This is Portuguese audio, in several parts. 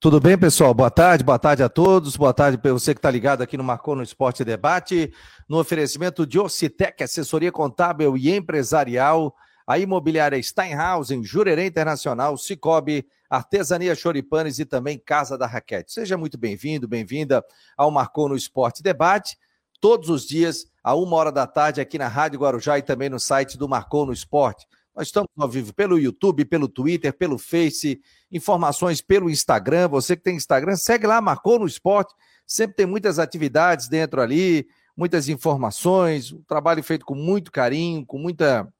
Tudo bem, pessoal? Boa tarde, boa tarde a todos. Boa tarde para você que está ligado aqui no Marcou no Esporte Debate, no oferecimento de Ocitec, assessoria contábil e empresarial, a imobiliária Steinhausen, Jurerê Internacional, Cicobi, Artesania Choripanes e também Casa da Raquete. Seja muito bem-vindo, bem-vinda ao Marcou no Esporte Debate, todos os dias, a uma hora da tarde, aqui na Rádio Guarujá e também no site do Marcou no Esporte. Nós estamos ao vivo pelo YouTube, pelo Twitter, pelo Face, informações pelo Instagram. Você que tem Instagram, segue lá, marcou no esporte. Sempre tem muitas atividades dentro ali, muitas informações, um trabalho feito com muito carinho, com muita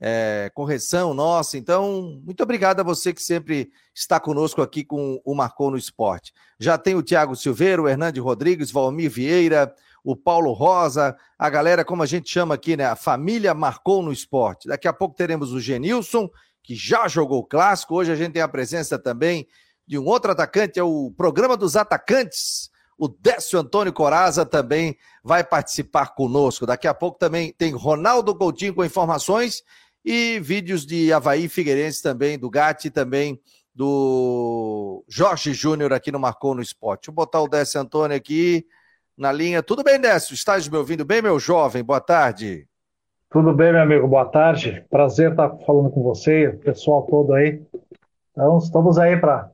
é, correção nossa. Então, muito obrigado a você que sempre está conosco aqui com o Marcou no Esporte. Já tem o Tiago Silveira, o Hernande Rodrigues, Valmir Vieira, o Paulo Rosa, a galera, como a gente chama aqui, né? A família marcou no esporte. Daqui a pouco teremos o Genilson, que já jogou o clássico. Hoje a gente tem a presença também de um outro atacante, é o programa dos atacantes. O Décio Antônio Coraza também vai participar conosco. Daqui a pouco também tem Ronaldo Coutinho com informações e vídeos de Havaí Figueirense também, do Gatti também do Jorge Júnior aqui no Marcou no Esporte. Deixa eu botar o Décio Antônio aqui na linha. Tudo bem, Décio? Estás me ouvindo bem, meu jovem? Boa tarde. Tudo bem, meu amigo? Boa tarde. Prazer estar falando com você, o pessoal todo aí. Então, estamos aí para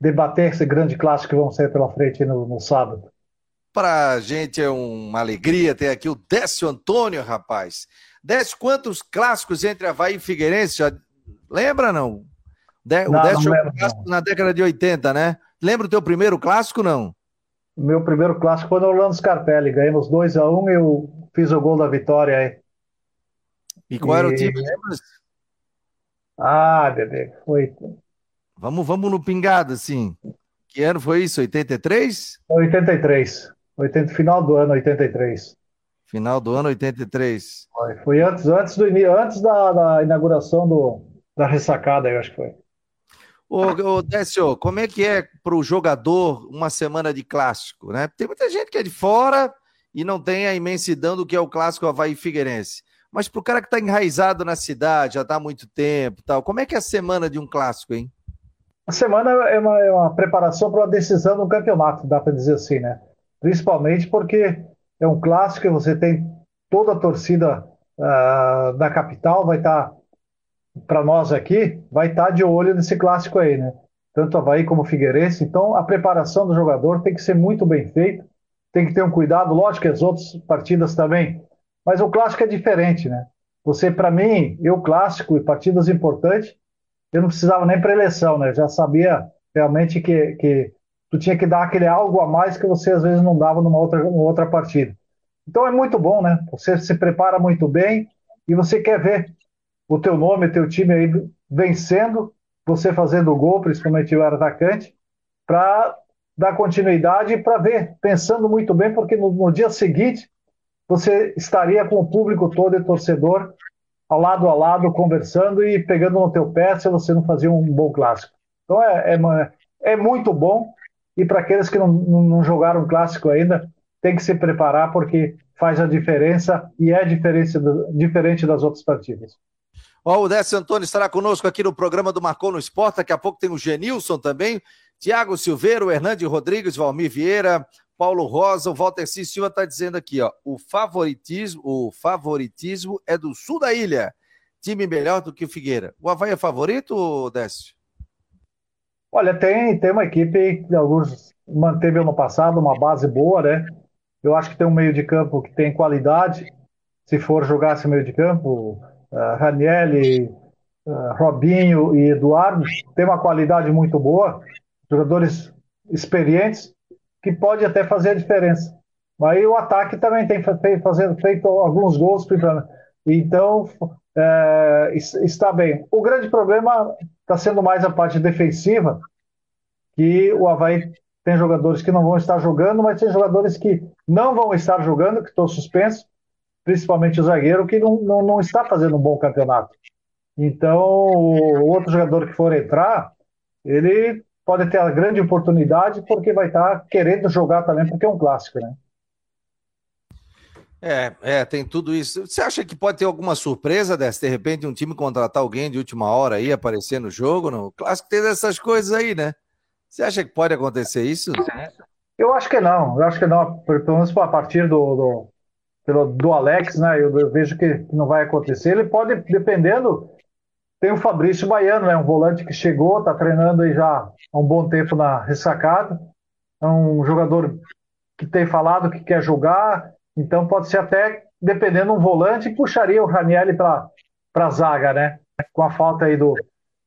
debater esse grande clássico que vamos sair pela frente no, no sábado. Para a gente é uma alegria ter aqui o Décio Antônio, rapaz. Décio, quantos clássicos entre Havaí e Figueirense? Já lembra, não? O não, Décio jogou clássico na década de 80, né? Lembra o teu primeiro clássico, não? Meu primeiro clássico foi no Orlando Scarpelli. Ganhamos 2x1 um, e eu fiz o gol da vitória aí. E qual e... era o time, lembra? Ah, bebê, foi. Vamos, vamos no pingado, assim. Que ano foi isso? 83? 83. 80, final do ano 83. Final do ano 83. Foi, foi antes, antes, do, antes da, da inauguração do, da ressacada, eu acho que foi. Ô, ô Décio, como é que é para o jogador uma semana de clássico, né? Tem muita gente que é de fora e não tem a imensidão do que é o clássico Havaí Figueirense. Mas para o cara que está enraizado na cidade, já está há muito tempo tal, como é que é a semana de um clássico, hein? A semana é uma, é uma preparação para uma decisão do campeonato, dá para dizer assim, né? Principalmente porque é um clássico e você tem toda a torcida uh, da capital, vai estar tá para nós aqui, vai estar tá de olho nesse clássico aí, né? Tanto Havaí como Figueirense. Então, a preparação do jogador tem que ser muito bem feita, tem que ter um cuidado, lógico que as outras partidas também, mas o clássico é diferente, né? Você, para mim, eu clássico e partidas importantes, eu não precisava nem pré-eleição, né? Já sabia realmente que, que tu tinha que dar aquele algo a mais que você às vezes não dava numa outra, numa outra partida. Então é muito bom, né? Você se prepara muito bem e você quer ver o teu nome, teu time aí vencendo, você fazendo gol, principalmente o atacante, para dar continuidade e para ver, pensando muito bem, porque no, no, dia seguinte você estaria com o público todo e torcedor ao lado a lado, conversando e pegando no teu pé se você não fazia um bom clássico. Então é, é, é muito bom e para aqueles que não, não jogaram clássico ainda, tem que se preparar porque faz a diferença e é diferente, diferente das outras partidas. Ó, o Décio Antônio estará conosco aqui no programa do Marcou no Esporte. Daqui a pouco tem o Genilson também, Tiago Silveira, o Hernande Rodrigues, Valmir Vieira, Paulo Rosa, o Walter C. Silva está dizendo aqui, ó, o favoritismo, o favoritismo é do sul da ilha. Time melhor do que o Figueira. O Havaí é favorito, Décio? Olha, tem, tem uma equipe que alguns manteve ano passado, uma base boa, né? Eu acho que tem um meio de campo que tem qualidade. Se for jogar esse meio de campo, Ranielli, Robinho e Eduardo, tem uma qualidade muito boa, jogadores experientes, que pode até fazer a diferença. Aí o ataque também tem feito, fazendo, feito alguns gols, então é, está bem. O grande problema está sendo mais a parte defensiva, que o Havaí tem jogadores que não vão estar jogando, mas tem jogadores que não vão estar jogando, que estão suspensos, principalmente o zagueiro, que não, não, não está fazendo um bom campeonato. Então, o outro jogador que for entrar, ele pode ter a grande oportunidade porque vai estar querendo jogar também, porque é um clássico, né? É, é, tem tudo isso. Você acha que pode ter alguma surpresa dessa? De repente, um time contratar alguém de última hora aí, aparecer no jogo? No clássico tem essas coisas aí, né? Você acha que pode acontecer isso? Eu acho que não. Eu acho que não. Pelo menos a partir do, do, pelo, do Alex, né? Eu, eu, vejo que não vai acontecer. Ele pode, dependendo. Tem o Fabrício Baiano, né? Um volante que chegou, está treinando aí já há um bom tempo na ressacada. É um jogador que tem falado que quer jogar. Então pode ser até, dependendo um volante, puxaria o Ranielli para a zaga, né? Com a falta aí do,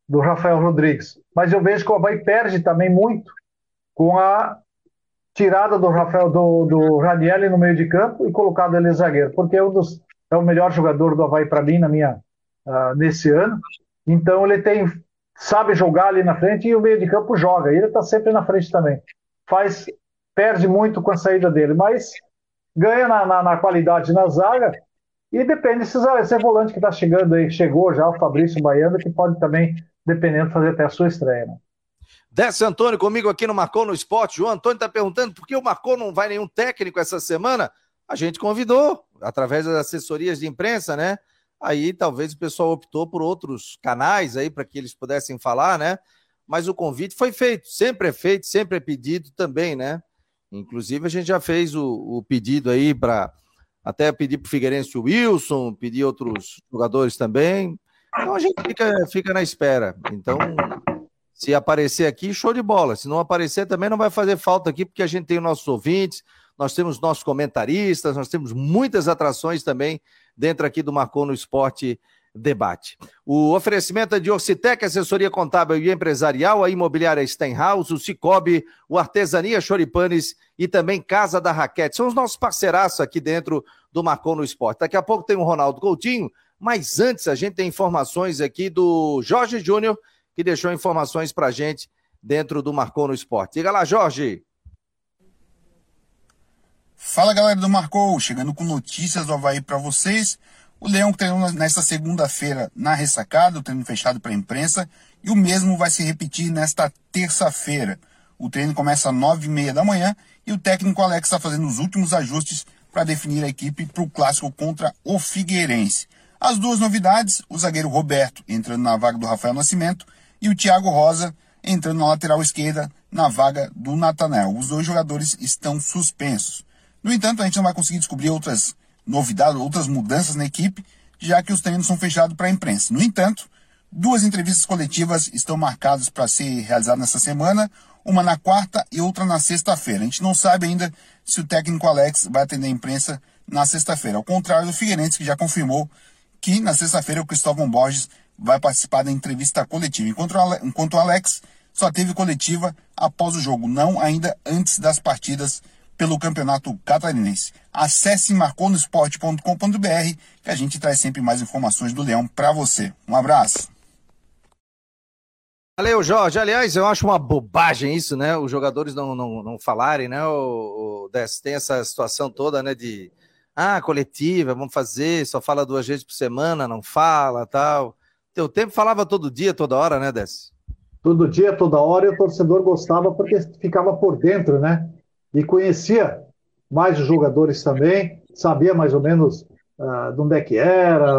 do Rafael Rodrigues. Mas eu vejo que o Havaí perde também muito com a tirada do Rafael do, do Ranielli no meio de campo e colocado ele zagueiro, porque é, um dos, é o melhor jogador do Havaí para mim na minha, uh, nesse ano. Então ele tem sabe jogar ali na frente e o meio de campo joga. Ele está sempre na frente também. Faz perde muito com a saída dele, mas ganha na, na, na qualidade na zaga e depende se esse volante que está chegando aí, chegou já, o Fabrício Baiano, que pode também, dependendo, fazer até a sua estreia. Né? Desce Antônio comigo aqui no Marcou no Esporte. João Antônio está perguntando por que o Marcou não vai nenhum técnico essa semana. A gente convidou, através das assessorias de imprensa, né? Aí talvez o pessoal optou por outros canais aí para que eles pudessem falar, né? Mas o convite foi feito, sempre é feito, sempre é pedido também, né? Inclusive a gente já fez o, o pedido aí para até pedir para o Figueirense Wilson, pedir outros jogadores também. Então a gente fica, fica na espera. Então, se aparecer aqui, show de bola. Se não aparecer, também não vai fazer falta aqui, porque a gente tem os nossos ouvintes, nós temos nossos comentaristas, nós temos muitas atrações também dentro aqui do Marcou no Esporte debate. O oferecimento é de Orcitec, assessoria contábil e empresarial, a imobiliária Stenhouse, o Cicobi, o Artesania Choripanes e também Casa da Raquete. São os nossos parceiraços aqui dentro do Marcou no Esporte. Daqui a pouco tem o Ronaldo Coutinho, mas antes a gente tem informações aqui do Jorge Júnior, que deixou informações pra gente dentro do Marcou no Esporte. Diga lá, Jorge. Fala galera do Marcou, chegando com notícias do Havaí para vocês. O Leão treinou nesta segunda-feira na ressacada, o treino fechado para a imprensa, e o mesmo vai se repetir nesta terça-feira. O treino começa às nove e meia da manhã e o técnico Alex está fazendo os últimos ajustes para definir a equipe para o clássico contra o Figueirense. As duas novidades, o zagueiro Roberto entrando na vaga do Rafael Nascimento e o Thiago Rosa entrando na lateral esquerda na vaga do Natanel. Os dois jogadores estão suspensos. No entanto, a gente não vai conseguir descobrir outras novidades, outras mudanças na equipe, já que os treinos são fechados para a imprensa. No entanto, duas entrevistas coletivas estão marcadas para ser realizadas nessa semana, uma na quarta e outra na sexta-feira. A gente não sabe ainda se o técnico Alex vai atender a imprensa na sexta-feira, ao contrário do Figueirense, que já confirmou que na sexta-feira o Cristóvão Borges vai participar da entrevista coletiva. Enquanto enquanto o Alex só teve coletiva após o jogo, não ainda antes das partidas pelo Campeonato Catarinense. Acesse marconosport.com.br que a gente traz sempre mais informações do Leão para você. Um abraço. Valeu, Jorge. Aliás, eu acho uma bobagem isso, né? Os jogadores não, não, não falarem, né? O, o tem essa situação toda, né? De ah, coletiva, vamos fazer, só fala duas vezes por semana, não fala, tal. Teu tempo falava todo dia, toda hora, né, Dess? Todo dia, toda hora, e o torcedor gostava porque ficava por dentro, né? e conhecia mais os jogadores também, sabia mais ou menos uh, de onde é que era,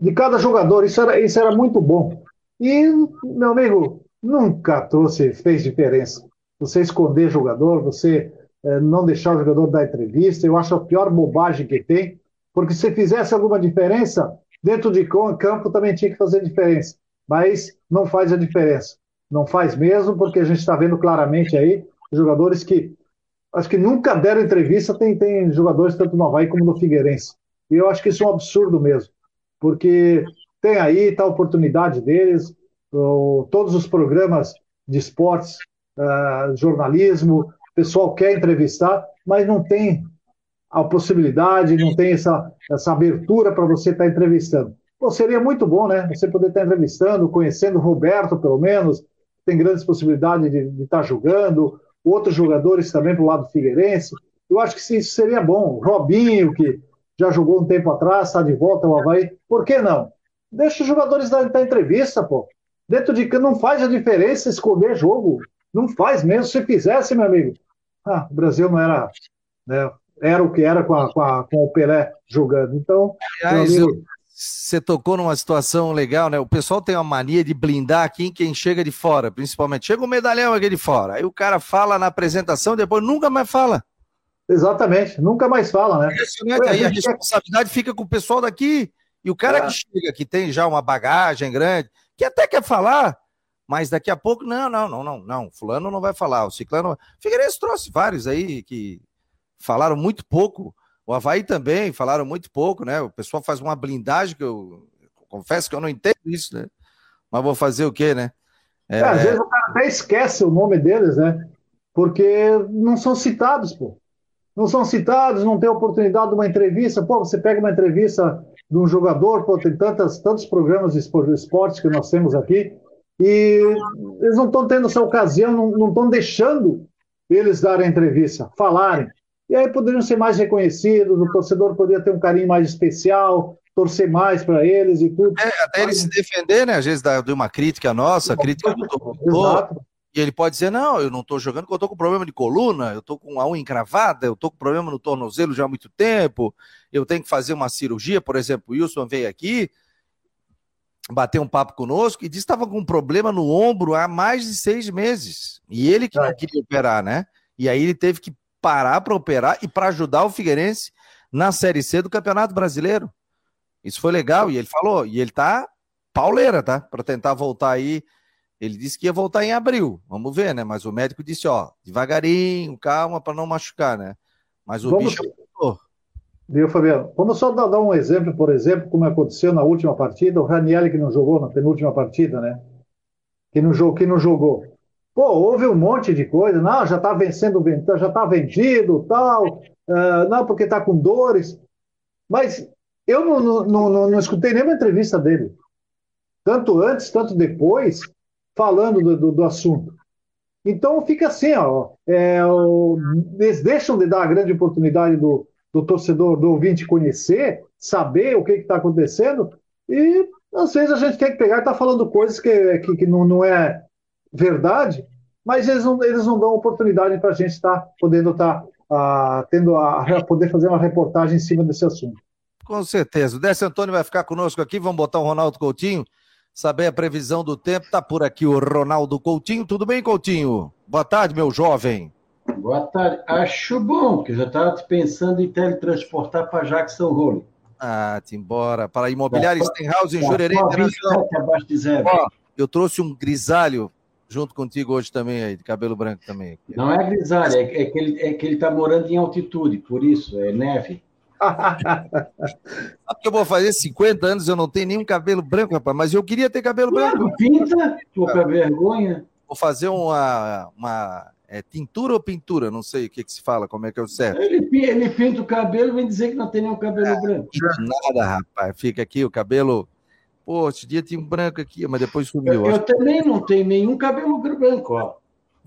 de cada jogador, isso era, isso era muito bom. E, meu amigo, nunca trouxe, fez diferença. Você esconder jogador, você uh, não deixar o jogador dar entrevista, eu acho a pior bobagem que tem, porque se fizesse alguma diferença, dentro de campo também tinha que fazer diferença, mas não faz a diferença. Não faz mesmo, porque a gente está vendo claramente aí jogadores que acho que nunca deram entrevista, tem, tem jogadores tanto no Havaí como no Figueirense. E eu acho que isso é um absurdo mesmo, porque tem aí tá a oportunidade deles, todos os programas de esportes, uh, jornalismo, o pessoal quer entrevistar, mas não tem a possibilidade, não tem essa, essa abertura para você estar tá entrevistando. Pô, seria muito bom, né? Você poder estar tá entrevistando, conhecendo o Roberto, pelo menos, tem grandes possibilidades de, estar tá jogando, outros jogadores também para o lado do Figueirense. Eu acho que isso seria bom. Robinho, que já jogou um tempo atrás, está de volta ao Havaí. Por que não? Deixa os jogadores dar, dar entrevista, pô. Dentro de que não faz a diferença escolher jogo. Não faz mesmo. Se fizesse, meu amigo, ah, o Brasil não era. Né, era o que era com, a, com, a, com o Pelé jogando. Então, Aliás, amigo... você tocou numa situação legal, né? O pessoal tem uma mania de blindar aqui quem chega de fora, principalmente. Chega um medalhão aqui de fora. Aí o cara fala na apresentação, depois nunca mais fala. Exatamente, nunca mais fala, né? Aí a responsabilidade fica com o pessoal daqui. E o cara é. que chega, que tem já uma bagagem grande, que até quer falar, mas daqui a pouco, não, não, não, não, não. Fulano não vai falar, o Ciclano. Figueirense trouxe vários aí que falaram muito pouco. O Havaí também falaram muito pouco, né? O pessoal faz uma blindagem que eu, confesso que eu não entendo isso, né? Mas vou fazer o quê, né? É... É, às vezes o cara até esquece o nome deles, né? Porque não são citados, pô. Não são citados, não tem oportunidade de uma entrevista. Pô, você pega uma entrevista de um jogador, pô, tem tantas, tantos programas de esporte que nós temos aqui, e eles não estão tendo essa ocasião, não estão deixando eles darem entrevista, falarem. E aí poderiam ser mais reconhecidos, o torcedor poderia ter um carinho mais especial, torcer mais para eles e tudo. É, até ele se defender, né? Às vezes de uma crítica nossa, crítica do torcedor. E ele pode dizer: não, eu não estou jogando porque eu estou com problema de coluna, eu estou com a unha encravada, eu estou com problema no tornozelo já há muito tempo, eu tenho que fazer uma cirurgia. Por exemplo, o Wilson veio aqui, bateu um papo conosco e disse que estava com um problema no ombro há mais de seis meses. E ele que não queria operar, né? E aí ele teve que parar para operar e para ajudar o Figueirense na Série C do Campeonato Brasileiro. Isso foi legal. E ele falou, e ele tá pauleira, tá? Para tentar voltar aí. Ele disse que ia voltar em abril. Vamos ver, né? Mas o médico disse, ó, devagarinho, calma, para não machucar, né? Mas o Vamos... bicho. Viu, Fabiano? Vamos só dar, um exemplo, por exemplo, como aconteceu na última partida, o Raniel que não jogou na penúltima partida, né? Que não, jogou, que não jogou. Pô, houve um monte de coisa, não, já está vencendo, já está vendido, tal, uh, não, porque está com dores. Mas eu não, não, não, não, escutei nenhuma entrevista dele, tanto antes, tanto depois, falando do, do, do assunto. Então fica assim, ó, é, o, eles deixam de dar a grande oportunidade do, do torcedor, do ouvinte conhecer, saber o que está acontecendo, e às vezes a gente quer pegar e tá falando coisas que, que, que não, não é verdade, mas eles não, eles não dão oportunidade para a gente estar tá podendo estar tá, uh, tendo a, a, poder fazer uma reportagem em cima desse assunto. Com certeza. O Décio Antônio vai ficar conosco aqui, vamos botar o Ronaldo Coutinho, saber a previsão do tempo. Tá por aqui o Ronaldo Coutinho. Tudo bem, Coutinho? Boa tarde, meu jovem. Boa tarde. Acho bom, porque eu já estava pensando em teletransportar para Jackson Hole. Ah, te embora. Para a imobiliária tá, Stenhouse em tá, Jurerê Internacional. abaixo de zero. Ó, eu trouxe um grisalho junto contigo hoje também, aí, de cabelo branco também. Não é grisalho, é, é que ele é está morando em altitude, por isso, é neve. Sabe que eu vou fazer 50 anos, eu não tenho nenhum cabelo branco, rapaz, mas eu queria ter cabelo claro, branco. Pinta, pouca vergonha. Vou fazer uma, uma é tintura ou pintura? Não sei o que, que se fala, como é que é o certo. Ele, ele pinta o cabelo e vem dizer que não tem nenhum cabelo é, branco. Nada, rapaz. Fica aqui o cabelo. Pô, esse dia tinha um branco aqui, mas depois sumiu. Eu, eu também não tenho nenhum cabelo branco, ó.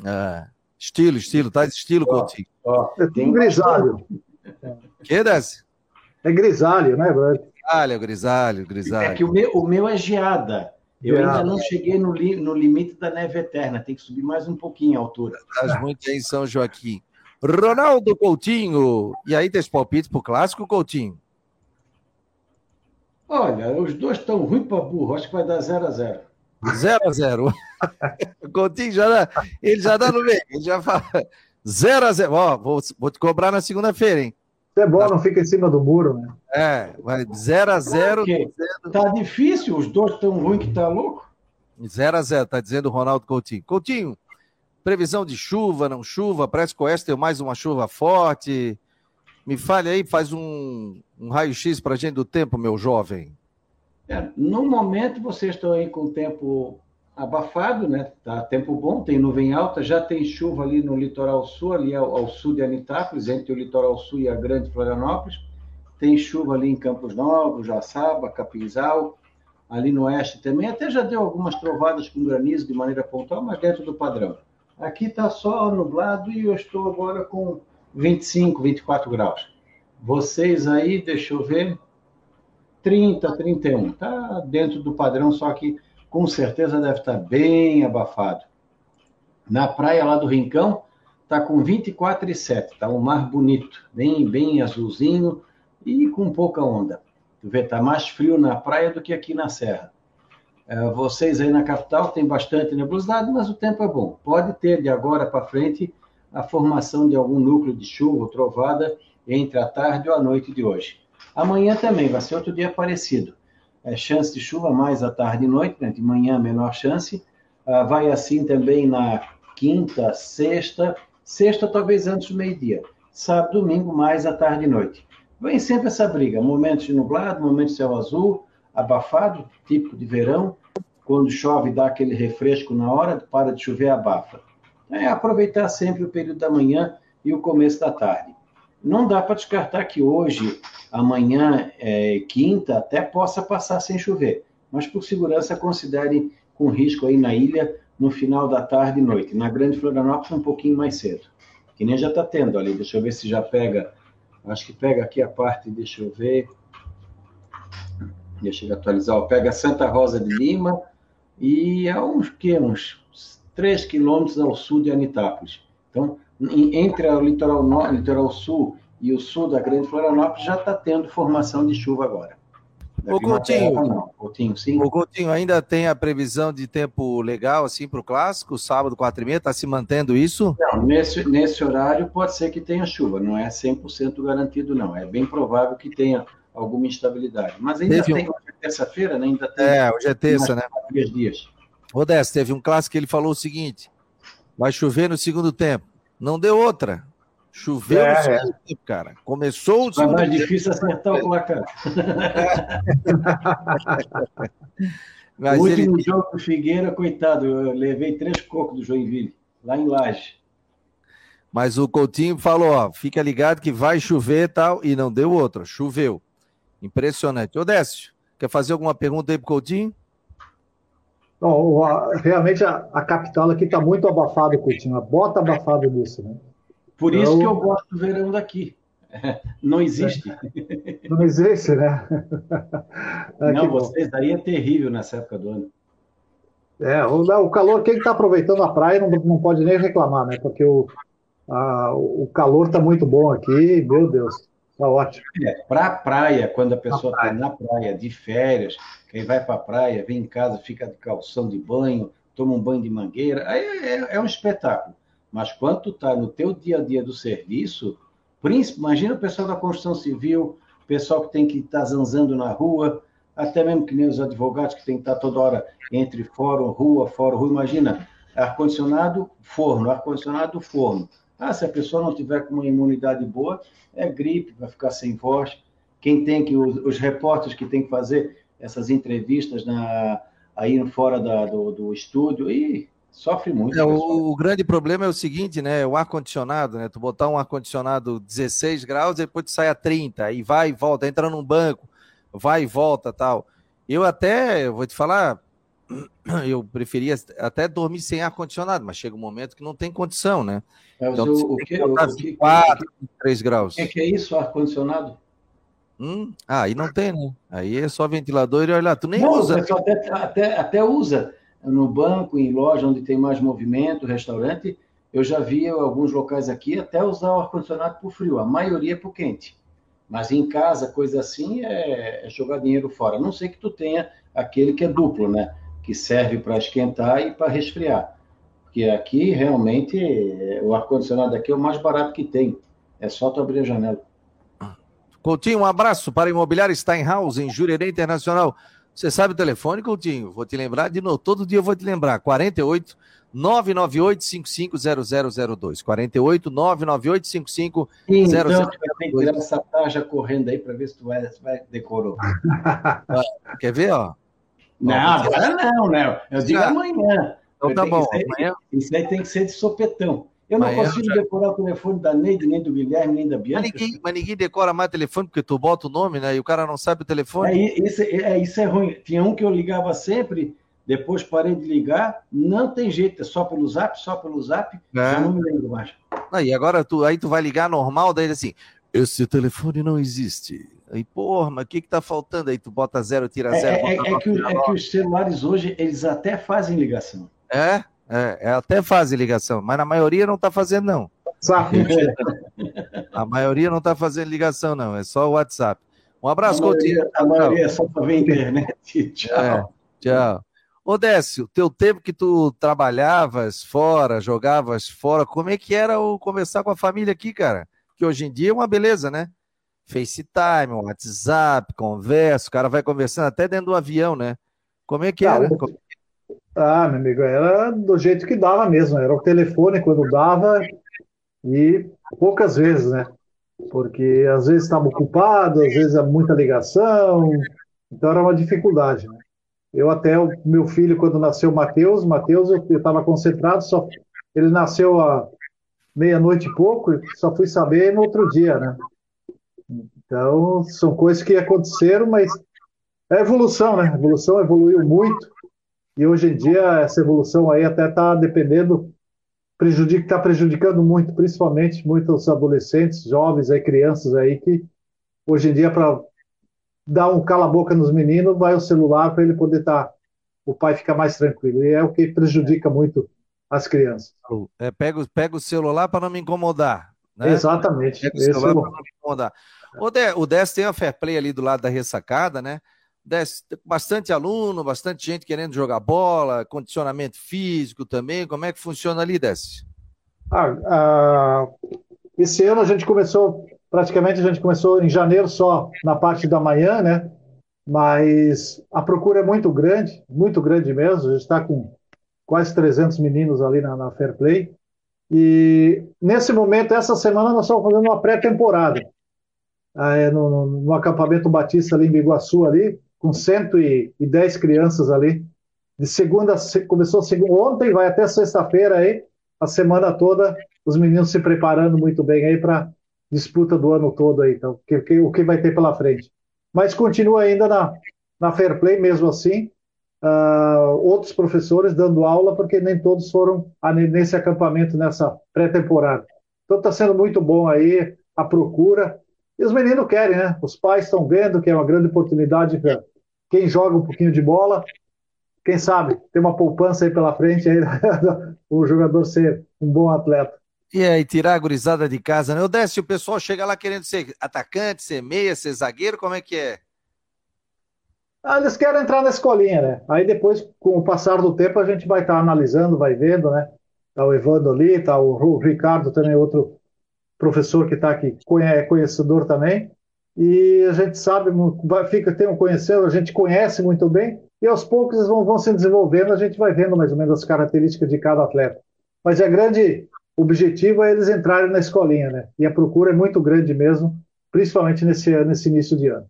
Ah, estilo, estilo, tá de estilo, ó, Coutinho. Ó, eu tenho grisalho. Que, Desce? É grisalho, né, Branco? Grisalho, grisalho, grisalho. É que o meu, o meu é geada. Eu ainda não cheguei no, li, no limite da neve eterna, tem que subir mais um pouquinho a altura. Estás muito em São Joaquim. Ronaldo Coutinho. E aí, tem palpites pro clássico, Coutinho? Olha, os dois estão ruins para burro, acho que vai dar 0 a 0 0 a 0 O Coutinho já dá, ele já dá no meio, ele já fala 0 a 0 Ó, vou, vou te cobrar na segunda-feira, hein? é bom, tá. não fica em cima do muro, né? É, vai 0 a 0 Tá difícil, os dois estão ruins que tá louco. 0 a 0 tá dizendo o Ronaldo Coutinho. Coutinho, previsão de chuva, não chuva, parece que o Oeste tem mais uma chuva forte. Me fale aí, faz um, um raio-x pra gente do tempo, meu jovem. É, no momento, vocês estão aí com o tempo abafado, né? Tá tempo bom, tem nuvem alta, já tem chuva ali no litoral sul, ali ao, ao, sul de Anitápolis, entre o litoral sul e a Grande Florianópolis. Tem chuva ali em Campos Novos, Jaçaba, Capinzal, ali no oeste também. Até já deu algumas trovadas com granizo de maneira pontual, mas dentro do padrão. Aqui está só nublado e eu estou agora com 25, 24 graus. Vocês aí, deixa eu ver, 30, 31. Tá dentro do padrão, só que com certeza deve estar bem abafado. Na praia lá do Rincão, está com 24,7. Está um mar bonito, bem, bem azulzinho e com pouca onda. Tu vê, tá mais frio na praia do que aqui na serra. É, vocês aí na capital tem bastante nebulosidade, mas o tempo é bom. Pode ter de agora para frente a formação de algum núcleo de chuva ou trovada entre a tarde ou a noite de hoje. Amanhã também vai ser outro dia parecido. É, chance de chuva mais à tarde e noite, né? de manhã menor chance. Ah, vai assim também na quinta, sexta, sexta talvez antes do meio-dia. Sábado, domingo mais à tarde e noite. Vem sempre essa briga, momentos de nublado, momentos de céu azul, abafado, típico de verão, quando chove dá aquele refresco na hora, para de chover, abafa. É aproveitar sempre o período da manhã e o começo da tarde. Não dá para descartar que hoje, amanhã, é, quinta, até possa passar sem chover, mas por segurança considere com risco aí na ilha no final da tarde e noite. Na Grande Florianópolis, um pouquinho mais cedo. Que nem já está tendo ali. Deixa eu ver se já pega Acho que pega aqui a parte, deixa eu ver. Deixa eu atualizar. Pega Santa Rosa de Lima e é uns, que, uns 3 quilômetros ao sul de Anitápolis. Então, entre o litoral, norte, litoral sul e o sul da Grande Florianópolis já está tendo formação de chuva agora. Ô Coutinho, Coutinho, sim. O Coutinho, ainda tem a previsão de tempo legal assim para o clássico, sábado, 4 e meia, está se mantendo isso? Não, nesse, nesse horário pode ser que tenha chuva, não é 100% garantido não, é bem provável que tenha alguma instabilidade. Mas ainda teve tem, um... é terça-feira, né? ainda tem... É, hoje é terça, né? Dias, dias. Rodés, teve um clássico que ele falou o seguinte, vai chover no segundo tempo. Não deu outra. Choveu é, no segundo é. tempo, cara. Começou o segundo mais tempo. difícil acertar o placar. Mas o último ele... jogo do Figueira, coitado, eu levei três cocos do Joinville, lá em Laje. Mas o Coutinho falou, ó, fica ligado que vai chover e tal, e não deu outra, choveu. Impressionante. Odécio, quer fazer alguma pergunta aí pro Coutinho? Não, realmente a, a capital aqui está muito abafada, Coutinho. Bota abafado nisso, né? Por isso que eu gosto do verão daqui. Não existe. Não existe, né? Não, vocês aí é terrível nessa época do ano. É, o, o calor, quem está aproveitando a praia não, não pode nem reclamar, né? Porque o, a, o calor está muito bom aqui, meu Deus, está ótimo. É, para a praia, quando a pessoa está na praia de férias, quem vai para a praia, vem em casa, fica de calção de banho, toma um banho de mangueira, aí é, é um espetáculo. Mas quando tu está no teu dia a dia do serviço, príncipe, imagina o pessoal da construção civil, o pessoal que tem que estar tá zanzando na rua, até mesmo que nem os advogados que tem que estar tá toda hora entre fórum, rua, fórum, rua. Imagina, ar-condicionado, forno, ar-condicionado, forno. Ah, se a pessoa não tiver com uma imunidade boa, é gripe, vai ficar sem voz. Quem tem que, os, os repórteres que tem que fazer essas entrevistas na, aí fora da, do, do estúdio, e Sofre muito. É, o, o, grande problema é o seguinte, né? O ar-condicionado, né? Tu botar um ar-condicionado 16 graus, depois tu sai a 30, aí vai e volta, entra num banco, vai e volta tal. Eu até, vou te falar, eu preferia até dormir sem ar-condicionado, mas chega um momento que não tem condição, né? É, então, o, o que, o, 4, 3 graus. O que, é isso, ar-condicionado? Hum? Ah, aí não tem, né? Aí é só ventilador e olha lá, tu nem não, usa. Até, até, até usa no banco, em loja onde tem mais movimento, restaurante, eu já vi alguns locais aqui até usar o ar-condicionado por frio, a maioria por quente. Mas em casa, coisa assim, é, é jogar dinheiro fora. A não sei que tu tenha aquele que é duplo, né? Que serve para esquentar e para resfriar. Porque aqui, realmente, o ar-condicionado aqui é o mais barato que tem. É só tu abrir a janela. Coutinho, um abraço para a Imobiliária Steinhaus, em Jurerê Internacional. Você sabe o telefone, Coutinho? Vou te lembrar de novo. Todo dia eu vou te lembrar. 48 998 550002. 48 998 550002. Então, tem que tirar essa taxa correndo aí para ver se tu vai, vai decorou. Quer ver, ó? Não, agora não, né? Eu digo amanhã. Então tá bom. Amanhã... Isso aí tem que ser de sopetão. Eu não Amanhã consigo já... decorar o telefone da Neide, nem do Guilherme, nem da Bianca. Mas ninguém, mas ninguém decora mais telefone porque tu bota o nome, né? E o cara não sabe o telefone. É, isso, é, isso é ruim. Tinha um que eu ligava sempre, depois parei de ligar, não tem jeito, é só pelo zap, só pelo zap, é. eu não me lembro mais. Aí agora tu, aí tu vai ligar normal, daí assim, esse telefone não existe. Aí, porra, mas o que que tá faltando? Aí tu bota zero, tira é, zero. É, é, é que, é que os celulares hoje, eles até fazem ligação. É? É, é até fazem ligação, mas na maioria não está fazendo, não. a maioria não está fazendo ligação, não. É só o WhatsApp. Um abraço, a maioria, A maioria é só para ver internet. Tchau. É, tchau. Ô Décio, teu tempo que tu trabalhavas fora, jogavas fora, como é que era o conversar com a família aqui, cara? Que hoje em dia é uma beleza, né? FaceTime, WhatsApp, conversa, o cara vai conversando até dentro do avião, né? Como é que ah, era? Ah, meu amigo, era do jeito que dava mesmo. Era o telefone quando dava e poucas vezes, né? Porque às vezes estava ocupado, às vezes é muita ligação, então era uma dificuldade, né? Eu até, o meu filho, quando nasceu Mateus, Mateus eu estava concentrado, só ele nasceu a meia-noite e pouco, só fui saber no outro dia, né? Então, são coisas que aconteceram, mas é evolução, né? A evolução evoluiu muito e hoje em dia essa evolução aí até está dependendo, prejudica, está prejudicando muito, principalmente muitos adolescentes, jovens, aí, crianças aí que hoje em dia para dar um cala-boca nos meninos vai o celular para ele poder estar, tá, o pai ficar mais tranquilo e é o que prejudica muito as crianças. É, pega, pega o celular para não me incomodar. Né? Exatamente. Pega o celular para não me incomodar. O, De, o Dez tem a Fair Play ali do lado da ressacada, né? Dez, bastante aluno, bastante gente querendo jogar bola, condicionamento físico também. Como é que funciona ali, Dez? Ah, ah, esse ano a gente começou, praticamente a gente começou em janeiro só na parte da manhã, né? Mas a procura é muito grande, muito grande mesmo. A gente está com quase 300 meninos ali na, na Fair Play. E nesse momento, essa semana, nós estamos fazendo uma pré-temporada é, no, no, acampamento Batista ali em Biguaçu, ali, com 110 crianças ali. De segunda, começou segunda, ontem, vai até sexta-feira aí, a semana toda, os meninos se preparando muito bem aí para disputa do ano todo aí, então, que, que, o que vai ter pela frente. Mas continua ainda na, na Fair Play, mesmo assim, uh, outros professores dando aula, porque nem todos foram nesse acampamento, nessa pré-temporada. Então está sendo muito bom aí a procura, e os meninos querem, né? Os pais estão vendo que é uma grande oportunidade para quem joga um pouquinho de bola. Quem sabe tem uma poupança aí pela frente, aí, o jogador ser um bom atleta. E aí, tirar a gurizada de casa, né? O Décio, o pessoal chega lá querendo ser atacante, ser meia, ser zagueiro, como é que é? Ah, eles querem entrar na escolinha, né? Aí depois, com o passar do tempo, a gente vai estar tá analisando, vai vendo, né? Tá o Evandro ali, tá o Ricardo também, outro professor que está aqui é conhecedor também, e a gente sabe, fica, tem um conhecedor, a gente conhece muito bem, e aos poucos eles vão, vão se desenvolvendo, a gente vai vendo mais ou menos as características de cada atleta. Mas é grande objetivo é eles entrarem na escolinha, né? E a procura é muito grande mesmo, principalmente nesse, nesse início de ano.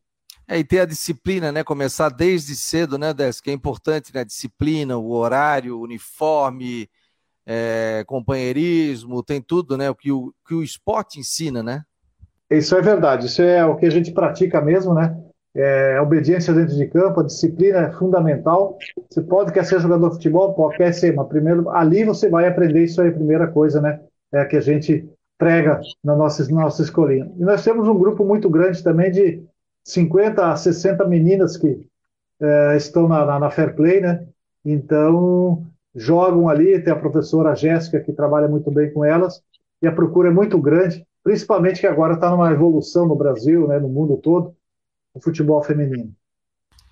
É, e ter a disciplina, né? Começar desde cedo, né, Des? Que é importante, né? Disciplina, o horário, o uniforme, é, companheirismo, tem tudo, né? O que o, que o esporte ensina, né? Isso é verdade, isso é o que a gente pratica mesmo, né? É, a obediência dentro de campo, a disciplina é fundamental. Você pode querer ser jogador de futebol, pode quer ser, mas primeiro ali você vai aprender isso aí, a primeira coisa, né? É que a gente prega na nossa, na nossa escolinha. E nós temos um grupo muito grande também de 50 a 60 meninas que é, estão na, na, na Fair Play, né? Então, jogam ali, tem a professora Jéssica que trabalha muito bem com elas, e a procura é muito grande, principalmente que agora está numa evolução no Brasil, né, no mundo todo, o futebol feminino.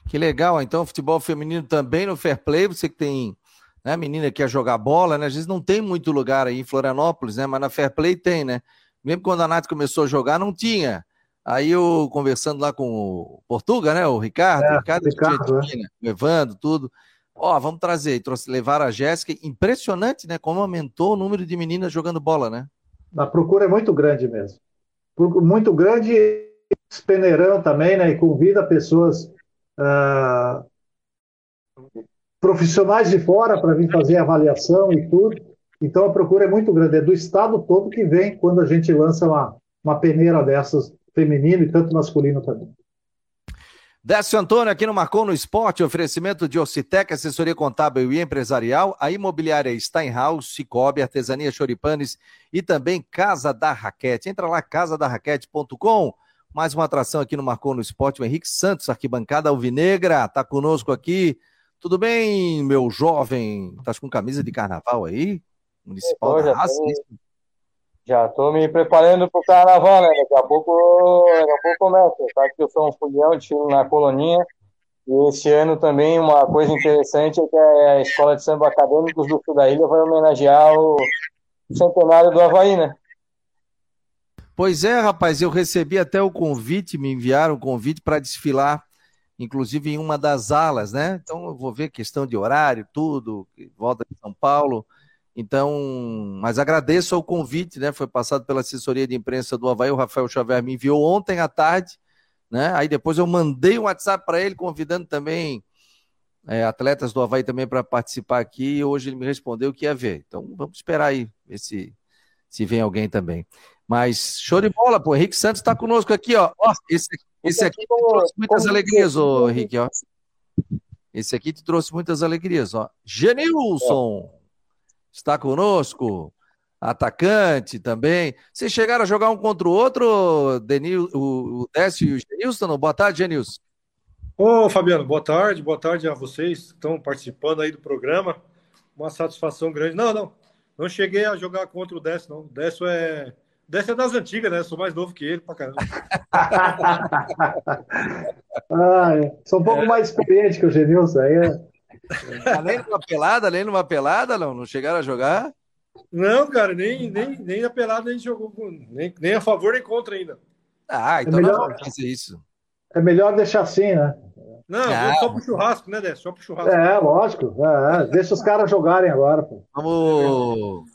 Que legal, então futebol feminino também no Fair Play, você que tem né, menina que quer jogar bola, né, às vezes não tem muito lugar aí em Florianópolis, né, mas na Fair Play tem, né, mesmo quando a Nath começou a jogar, não tinha, Aí eu conversando lá com o Portuga, né? O Ricardo, é, o Ricardo, Ricardo tinha, é. o Evandro, tudo. Ó, vamos trazer, trouxe, levar a Jéssica. Impressionante, né? Como aumentou o número de meninas jogando bola, né? A procura é muito grande mesmo. Muito grande peneirão também, né? E convida pessoas uh, profissionais de fora para vir fazer avaliação e tudo. Então a procura é muito grande. É do estado todo que vem quando a gente lança uma, uma peneira dessas feminino e tanto masculino também. Décio Antônio aqui no Marcou no Esporte, oferecimento de Ocitec, assessoria contábil e empresarial, a imobiliária Steinhaus, Cicobi, Artesania Choripanes e também Casa da Raquete. Entra lá, casadarraquete.com. Mais uma atração aqui no Marcou no Esporte, o Henrique Santos, arquibancada alvinegra, tá conosco aqui. Tudo bem, meu jovem? Tá com camisa de carnaval aí? Municipal da Raça? Já estou me preparando para o carnaval, né? Daqui a pouco, daqui a pouco começa. Sabe que eu sou um folião de na coloninha. E esse ano também uma coisa interessante é que a Escola de Samba Acadêmicos do Sul da Ilha vai homenagear o centenário do Havaí, né? Pois é, rapaz, eu recebi até o convite, me enviaram o convite para desfilar, inclusive em uma das alas, né? Então eu vou ver questão de horário, tudo, volta de São Paulo. Então, mas agradeço o convite, né? Foi passado pela assessoria de imprensa do Havaí, o Rafael Xavier me enviou ontem à tarde né? Aí depois eu mandei um WhatsApp para ele, convidando também é, atletas do Havaí também para participar aqui, e hoje ele me respondeu que ia ver. Então vamos esperar aí, ver se, se vem alguém também. Mas show de bola, pô. Henrique Santos está conosco aqui, ó. ó esse, esse aqui te trouxe muitas alegrias, ô Henrique, ó. Esse aqui te trouxe muitas alegrias, ó. Genilson está conosco atacante também. Vocês chegaram a jogar um contra o outro, Denil, o, o Décio e o Genilson? Boa tarde, Genilson. Ô, Fabiano, boa tarde, boa tarde a vocês que estão participando aí do programa. Uma satisfação grande. Não, não, não cheguei a jogar contra o Décio, não. O Décio é. Décio é das antigas, né? sou mais novo que ele, pra caramba. ah, é. Sou um pouco é. mais experiente que o Genilson aí. É. Além de uma pelada, além de uma pelada, não? Não chegaram a jogar? Não, cara, nem, nem, nem a pelada a gente jogou nem, nem a favor nem contra ainda. Ah, então é melhor, não fazer isso. É melhor deixar assim, né? Não, ah, só pro churrasco, né, Décio? Só pro churrasco. É, lógico. É, é. deixa os caras jogarem agora. Pô. Vamos,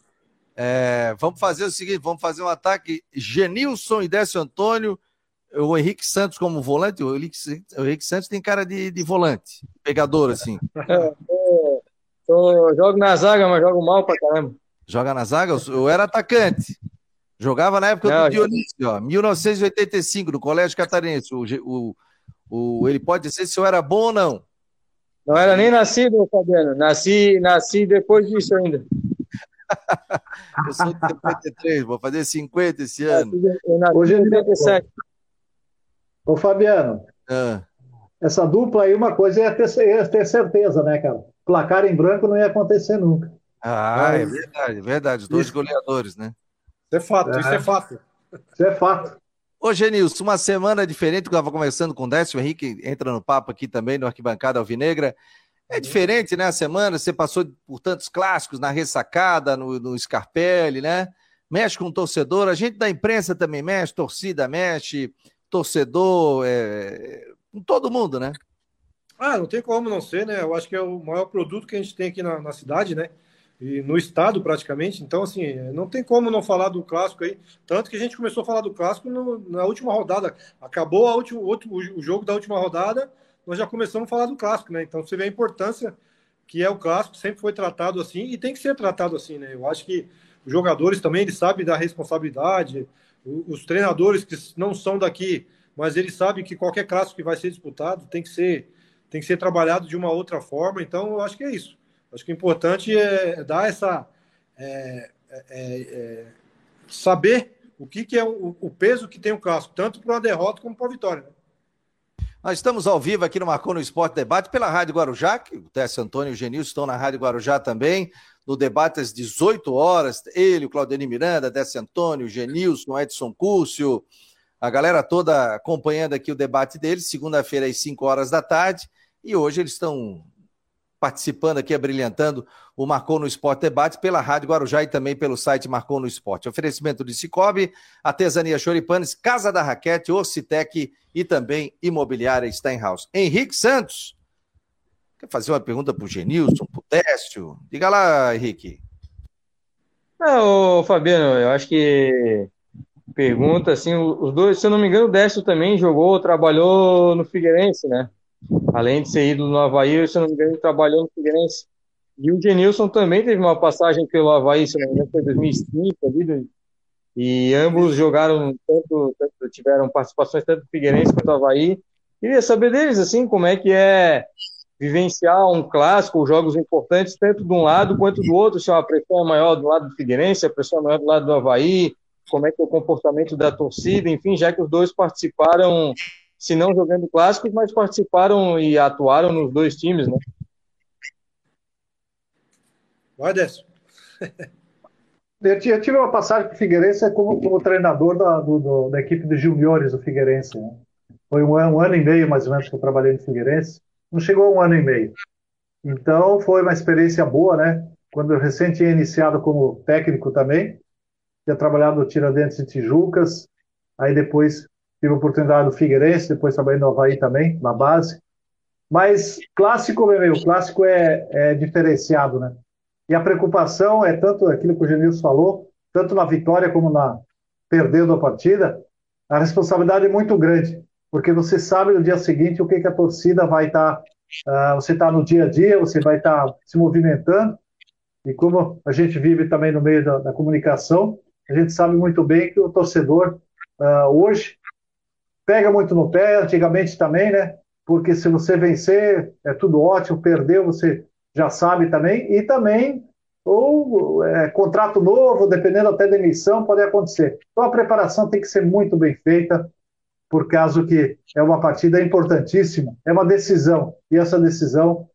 é, vamos fazer o seguinte: vamos fazer um ataque. Genilson e Décio Antônio, o Henrique Santos como volante. O Henrique, o Henrique Santos tem cara de, de volante, pegador, assim. É, é, eu jogo na zaga, mas jogo mal pra caramba. Joga na zaga? Eu era atacante. Jogava na época Não, do Dionísio, ó, 1985, no Colégio Catarinense. O, o, o, ele pode dizer se eu era bom ou não. Não era nem nascido, Fabiano. Nasci, nasci depois disso ainda. eu sou de 53, vou fazer 50 esse ano. Eu nasci Hoje em 57. Ô, Fabiano, ah. essa dupla aí, uma coisa é ter, é ter certeza, né, cara? Placar em branco não ia acontecer nunca. Ah, é verdade, é verdade. Os dois isso. goleadores, né? Isso é fato, é. isso é fato. Isso é fato. Ô, Genilson, uma semana diferente, que eu estava conversando com o Décio, o Henrique entra no papo aqui também, no Arquibancada Alvinegra. É diferente, né? A semana, você passou por tantos clássicos na ressacada, no, no Scarpelli, né? Mexe com o torcedor, a gente da imprensa também mexe, torcida mexe, torcedor, é... com todo mundo, né? Ah, não tem como não ser, né? Eu acho que é o maior produto que a gente tem aqui na, na cidade, né? e no estado praticamente. Então, assim, não tem como não falar do clássico aí. Tanto que a gente começou a falar do clássico no, na última rodada. Acabou a último, outro, o jogo da última rodada, nós já começamos a falar do clássico, né? Então você vê a importância que é o clássico, sempre foi tratado assim e tem que ser tratado assim, né? Eu acho que os jogadores também eles sabem da responsabilidade, os treinadores que não são daqui, mas eles sabem que qualquer clássico que vai ser disputado tem que ser tem que ser trabalhado de uma outra forma. Então eu acho que é isso. Acho que o importante é dar essa. É, é, é, saber o que, que é o, o, peso que tem o clássico, tanto para uma derrota como para a vitória. Né? Nós estamos ao vivo aqui no Marcou no Esporte Debate pela Rádio Guarujá, que o Tess Antônio e o Genil estão na Rádio Guarujá também, no debate às 18 horas. Ele, o Claudemir Miranda, Tess Antônio, Genilson, Edson Cúrcio, a galera toda acompanhando aqui o debate deles, segunda-feira às 5 horas da tarde. E hoje eles estão participando aqui, abrilhantando o Marcou no Esporte Debate pela Rádio Guarujá e também pelo site Marcou no Esporte. Oferecimento de Cicobi, Artesania Choripanes, Casa da Raquete, Orcitec e também Imobiliária Steinhaus. Henrique Santos, quer fazer uma pergunta para o Genilson, Décio? Diga lá, Henrique. Não, Fabiano, eu acho que pergunta, assim, os dois, se eu não me engano, o Décio também jogou, trabalhou no Figueirense, né? Além de ser ídolo no Havaí, se não me engano, trabalhou no Figueirense. E o Genilson também teve uma passagem pelo Havaí, se não me engano, foi em 2005, ali, e ambos jogaram, tanto, tanto, tiveram participações tanto do Figueirense quanto do Havaí. Queria saber deles, assim, como é que é vivenciar um clássico, jogos importantes, tanto de um lado quanto do outro, se a pressão é maior do lado do Figueirense, a pressão é maior do lado do Havaí, como é que é o comportamento da torcida, enfim, já que os dois participaram se não jogando clássicos, mas participaram e atuaram nos dois times, né? Vai, Décio. Eu, tive uma passagem para o Figueirense como, como treinador da, do, do, da equipe de juniores do Figueirense. Né? Foi um, um, ano e meio, mais ou menos, que eu trabalhei no Figueirense. Não chegou a um ano e meio. Então, foi uma experiência boa, né? Quando eu recém tinha iniciado como técnico também, tinha trabalhado no Tiradentes e Tijucas, aí depois tive a oportunidade no Figueirense, depois trabalhei no Havaí também, na base. Mas clássico, meu, clássico é, é diferenciado, né? E a preocupação é tanto aquilo que o Genilson falou, tanto na vitória como na perdendo a partida, a responsabilidade é muito grande, porque você sabe no dia seguinte o que, que a torcida vai estar. Tá, uh, você está no dia a dia, você vai estar tá se movimentando, e como a gente vive também no meio da, da comunicação, a gente sabe muito bem que o torcedor uh, hoje pega muito no pé, antigamente também, né? Porque se você vencer, é tudo ótimo, perdeu, você já sabe também, e também ou é, contrato novo, dependendo até da emissão, pode acontecer. Então a preparação tem que ser muito bem feita, por caso que é uma partida importantíssima, é uma decisão, e essa decisão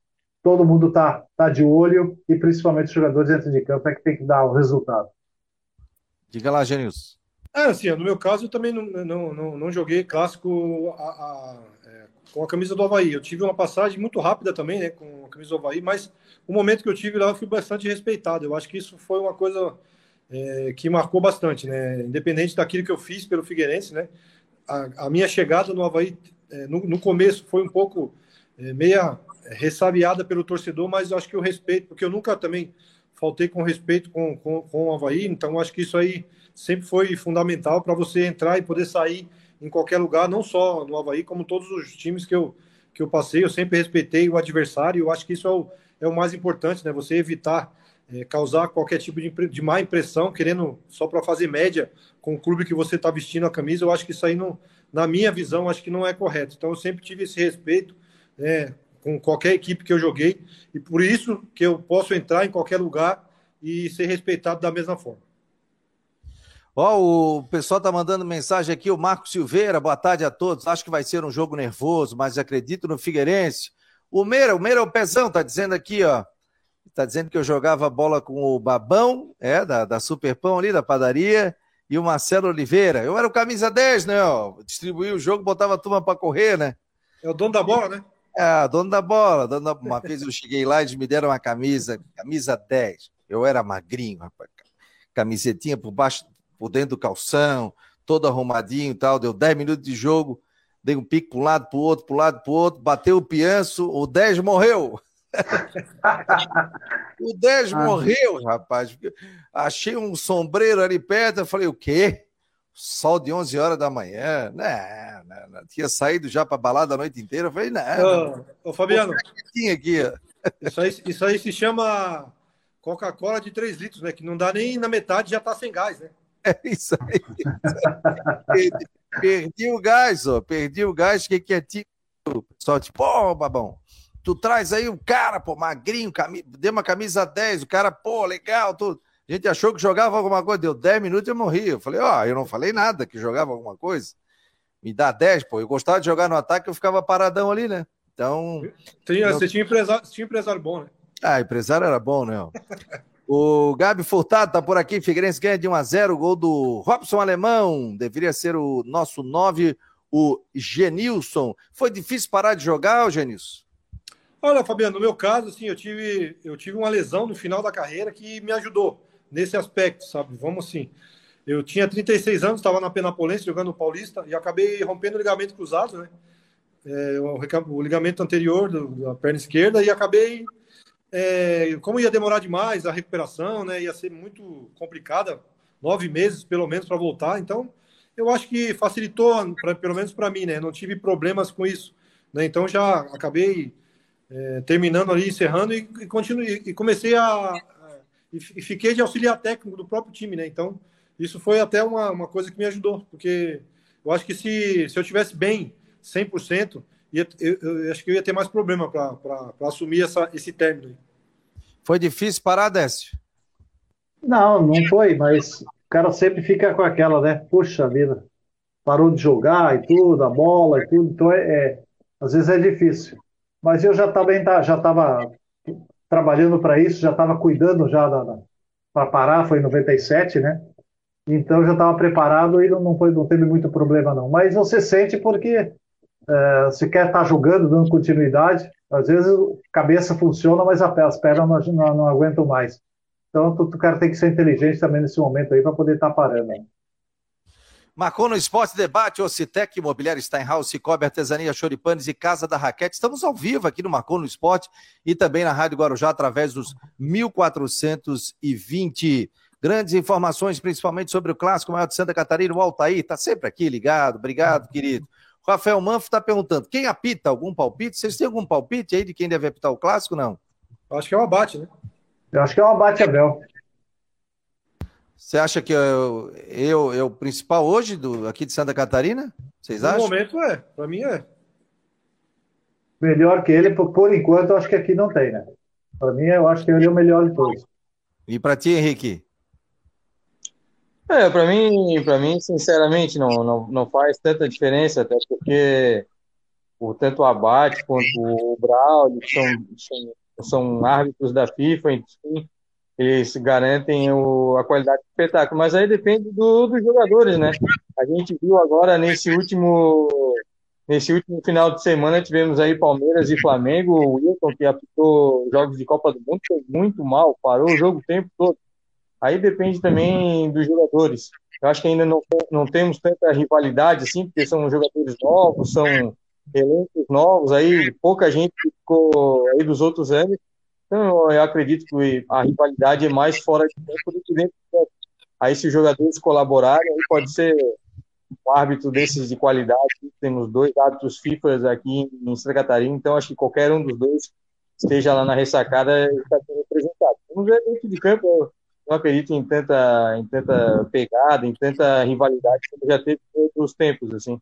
todo mundo está tá de olho, e principalmente os jogadores dentro de campo é que tem que dar o resultado. Diga lá, Gênios. É, assim, no meu caso, eu também não, não, não, não joguei clássico a, a, é, com a camisa do Havaí. Eu tive uma passagem muito rápida também, né, com a camisa do Havaí, mas o momento que eu tive lá eu fui bastante respeitado. Eu acho que isso foi uma coisa é, que marcou bastante, né, independente daquilo que eu fiz pelo Figueirense, né, a, minha chegada no Havaí, é, no, no, começo, foi um pouco é, meia ressabiada pelo torcedor, mas acho que o respeito, porque eu nunca também faltei com respeito com, com, com o Havaí, então acho que isso aí sempre foi fundamental para você entrar e poder sair em qualquer lugar, não só no Havaí, como todos os times que eu, que eu passei, eu sempre respeitei o adversário, eu acho que isso é o, é o mais importante, né? Você evitar é, causar qualquer tipo de, de má impressão, querendo só para fazer média com o clube que você está vestindo a camisa, eu acho que isso aí, não, na minha visão, acho que não é correto. Então eu sempre tive esse respeito, né, com qualquer equipe que eu joguei, e por isso que eu posso entrar em qualquer lugar e ser respeitado da mesma forma. Ó, oh, o pessoal tá mandando mensagem aqui, o Marco Silveira, boa tarde a todos. Acho que vai ser um jogo nervoso, mas acredito no Figueirense. O Meira, o Meira é o pezão, tá dizendo aqui, ó. Tá dizendo que eu jogava bola com o Babão, é, da, da Superpão ali, da padaria, e o Marcelo Oliveira. Eu era o camisa 10, né, ó. Distribuía o jogo, botava a turma para correr, né? É o dono da bola, né? É, dono da bola. Dono da... Uma vez eu cheguei lá e eles me deram uma camisa, camisa 10. Eu era magrinho, rapaz. Camisetinha por baixo, por dentro do calção, todo arrumadinho e tal. Deu 10 minutos de jogo, dei um pique para um lado, para o outro, para um lado, para o outro, bateu o pianço, o 10 morreu. o 10 ah. morreu, rapaz. Achei um sombreiro ali perto, eu falei, o quê? sol de 11 horas da manhã, né? tinha saído já para balada a noite inteira. Eu falei, não. Ô, ô Fabiano, tinha aqui. Isso aí, isso aí se chama Coca-Cola de 3 litros, né? Que não dá nem na metade, já tá sem gás, né? É isso aí. perdi, perdi, o gás, ó. Perdi o gás, fiquei quietinho. Só tipo, pô, babão, tu traz aí um cara, pô, magrinho, cami... deu uma camisa 10, o cara, pô, legal, tudo. A gente achou que jogava alguma coisa, deu 10 minutos e eu morri. Eu falei, ó, oh, eu não falei nada que jogava alguma coisa. Me dá 10, pô. Eu gostava de jogar no ataque, eu ficava paradão ali, né? Então. Tinha, Você tinha empresário, tinha empresário bom, né? Ah, empresário era bom, né? o Gabi Furtado tá por aqui. Figueirense ganha de 1 a 0 gol do Robson Alemão. Deveria ser o nosso 9, o Genilson. Foi difícil parar de jogar, Genilson? Olha, Fabiano, no meu caso, assim, eu tive, eu tive uma lesão no final da carreira que me ajudou nesse aspecto, sabe? Vamos assim. Eu tinha 36 anos, estava na Penapolense jogando Paulista e acabei rompendo o ligamento cruzado, né? É, o, o, ligamento anterior do, da perna esquerda e acabei. É, como ia demorar demais a recuperação, né? Ia ser muito complicada, nove meses pelo menos para voltar. Então, eu acho que facilitou, pra, pelo menos para mim, né? Não tive problemas com isso. Né? Então, já acabei é, terminando ali, encerrando e, e, continuei, e comecei a, e, fiquei de auxiliar técnico do próprio time, né? Então, isso foi até uma, uma coisa que me ajudou, porque eu acho que se, se eu tivesse bem 100%, ia, eu, eu acho que eu ia ter mais problema para assumir essa, esse término. Foi difícil parar, Décio? Não, não foi, mas o cara sempre fica com aquela, né? Puxa vida, parou de jogar e tudo, a bola e tudo, então é, é às vezes é difícil. Mas eu já tá, já estava trabalhando para isso, já estava cuidando já da, da para parar, foi em 97, né? Então já estava preparado e não, foi, não teve muito problema não. Mas você sente porque é, você quer estar tá jogando, dando continuidade. Às vezes a cabeça funciona, mas as pernas não, não, não aguentam mais. Então o cara tem que ser inteligente também nesse momento aí para poder estar tá parando. Né? Marcou no Esporte Debate, Ocitec, Imobiliário Steinhaus, Cicobi, Artesania Choripanes e Casa da Raquete. Estamos ao vivo aqui no Marcou no Esporte e também na Rádio Guarujá através dos 1420. Grandes informações, principalmente sobre o clássico maior de Santa Catarina, o Altair, está sempre aqui ligado. Obrigado, querido. Rafael Manfro está perguntando: quem apita? Algum palpite? Vocês têm algum palpite aí de quem deve apitar o clássico? Não? Acho que é o abate, né? Eu acho que é o abate, Abel. Você acha que eu, eu, eu o principal hoje do, aqui de Santa Catarina? Vocês acham? No momento é, para mim é. Melhor que ele, por, por enquanto, eu acho que aqui não tem, né? Para mim, eu acho que ele é o melhor de todos. E para ti, Henrique? É, para mim, para mim, sinceramente, não, não, não faz tanta diferença, até porque o, tanto o Abate quanto o Braulio são, são, são árbitros da FIFA, enfim, eles garantem o, a qualidade do espetáculo. Mas aí depende do, dos jogadores, né? A gente viu agora nesse último nesse último final de semana tivemos aí Palmeiras e Flamengo. O Wilton, que apitou jogos de Copa do Mundo, foi muito mal, parou o jogo o tempo todo. Aí depende também dos jogadores. Eu acho que ainda não, não temos tanta rivalidade assim, porque são jogadores novos, são elencos novos, aí pouca gente ficou aí dos outros anos. Então eu acredito que a rivalidade é mais fora de campo do que dentro do campo. Aí se os jogadores colaborarem, aí pode ser um árbitro desses de qualidade. Temos dois árbitros FIFA aqui em Santa Catarina, então acho que qualquer um dos dois esteja lá na ressacada está sendo representado. Vamos ver dentro de campo não acredito em tanta, em tanta pegada, em tanta rivalidade como já teve em outros tempos, assim.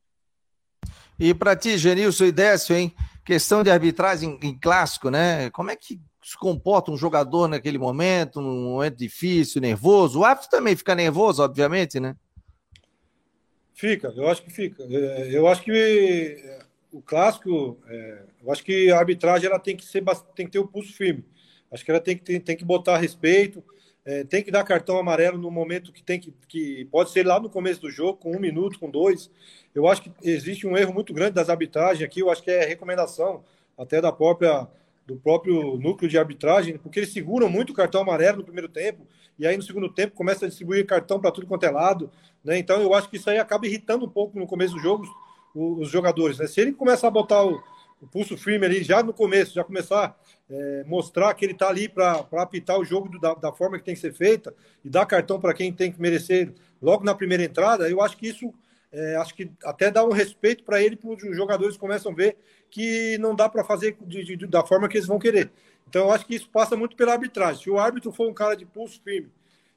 E para ti, Genilson e Décio, hein? Questão de arbitragem em clássico, né? Como é que se comporta um jogador naquele momento, num momento difícil, nervoso? O árbitro também fica nervoso, obviamente, né? Fica, eu acho que fica. É, eu acho que é, o clássico, é, eu acho que a arbitragem ela tem que ser, tem que ter o pulso firme. Acho que ela tem que, tem que botar respeito, tem que dar cartão amarelo no momento que tem que, que pode ser lá no começo do jogo, com um minuto, com dois. Eu acho que existe um erro muito grande das arbitragens aqui. Eu acho que é recomendação até da própria do próprio núcleo de arbitragem, porque eles seguram muito o cartão amarelo no primeiro tempo e aí no segundo tempo começa a distribuir cartão para tudo quanto é lado, né? Então eu acho que isso aí acaba irritando um pouco no começo do jogo os, jogadores, né? Se ele começar a botar o, o pulso firme ali já no começo, já começar é, mostrar que ele está ali para apitar o jogo do, da, da, forma que tem que ser feita e dar cartão para quem tem que merecer logo na primeira entrada, eu acho que isso é, acho que até dá um respeito para ele, para os jogadores começam a ver que não dá para fazer de, de, da forma que eles vão querer. Então, eu acho que isso passa muito pela arbitragem. Se o árbitro for um cara de pulso firme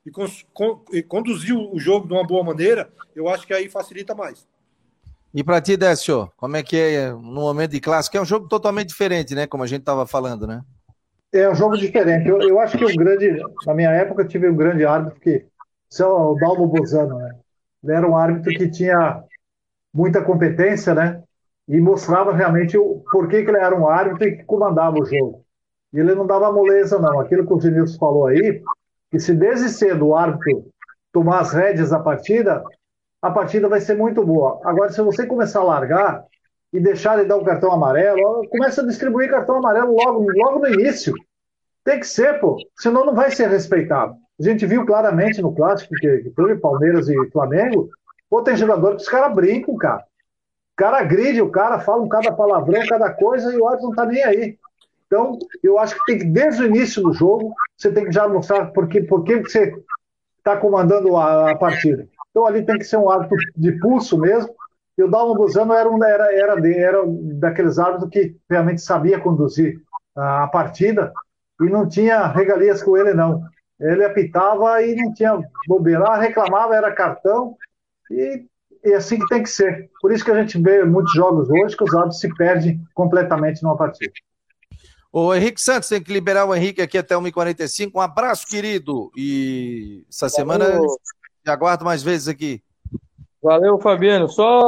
e, con, con, e conduzir o jogo de uma boa maneira, eu acho que aí facilita mais. E para ti, Décio, como é que é no momento de clássico? É um jogo totalmente diferente, né? Como a gente estava falando, né? É um jogo diferente. Eu, eu acho que o grande, na minha época, eu tive um grande árbitro que, é o Dalmo Bozano, né? Ele era um árbitro que tinha muita competência, né? E mostrava realmente o porquê que ele era um árbitro e que comandava o jogo. E ele não dava moleza, não. Aquilo que o Vinícius falou aí, que se desde cedo o árbitro tomar as rédeas da partida, a partida vai ser muito boa. Agora, se você começar a largar e deixar ele dar o cartão amarelo, começa a distribuir cartão amarelo logo, logo no início. Tem que ser, pô. Senão não vai ser respeitado. A gente viu claramente no clássico que, que Palmeiras e Flamengo. Pô, tem jogador que os caras brincam, cara. O cara agride, o cara fala um cada palavrão, cada coisa, e o árbitro não tá nem aí. Então, eu acho que tem que, desde o início do jogo, você tem que já mostrar por que, por que você está comandando a, a partida. Então ali tem que ser um árbitro de pulso mesmo. E o Dalmo Buzano era, um, era, era, era daqueles árbitros que realmente sabia conduzir a partida e não tinha regalias com ele, não. Ele apitava e não tinha bobeira. Ah, reclamava, era cartão e, e assim que tem que ser. Por isso que a gente vê muitos jogos hoje que os árbitros se perdem completamente numa partida. O Henrique Santos tem que liberar o Henrique aqui até 1h45. Um abraço, querido. E essa semana te aguardo mais vezes aqui. Valeu, Fabiano. Só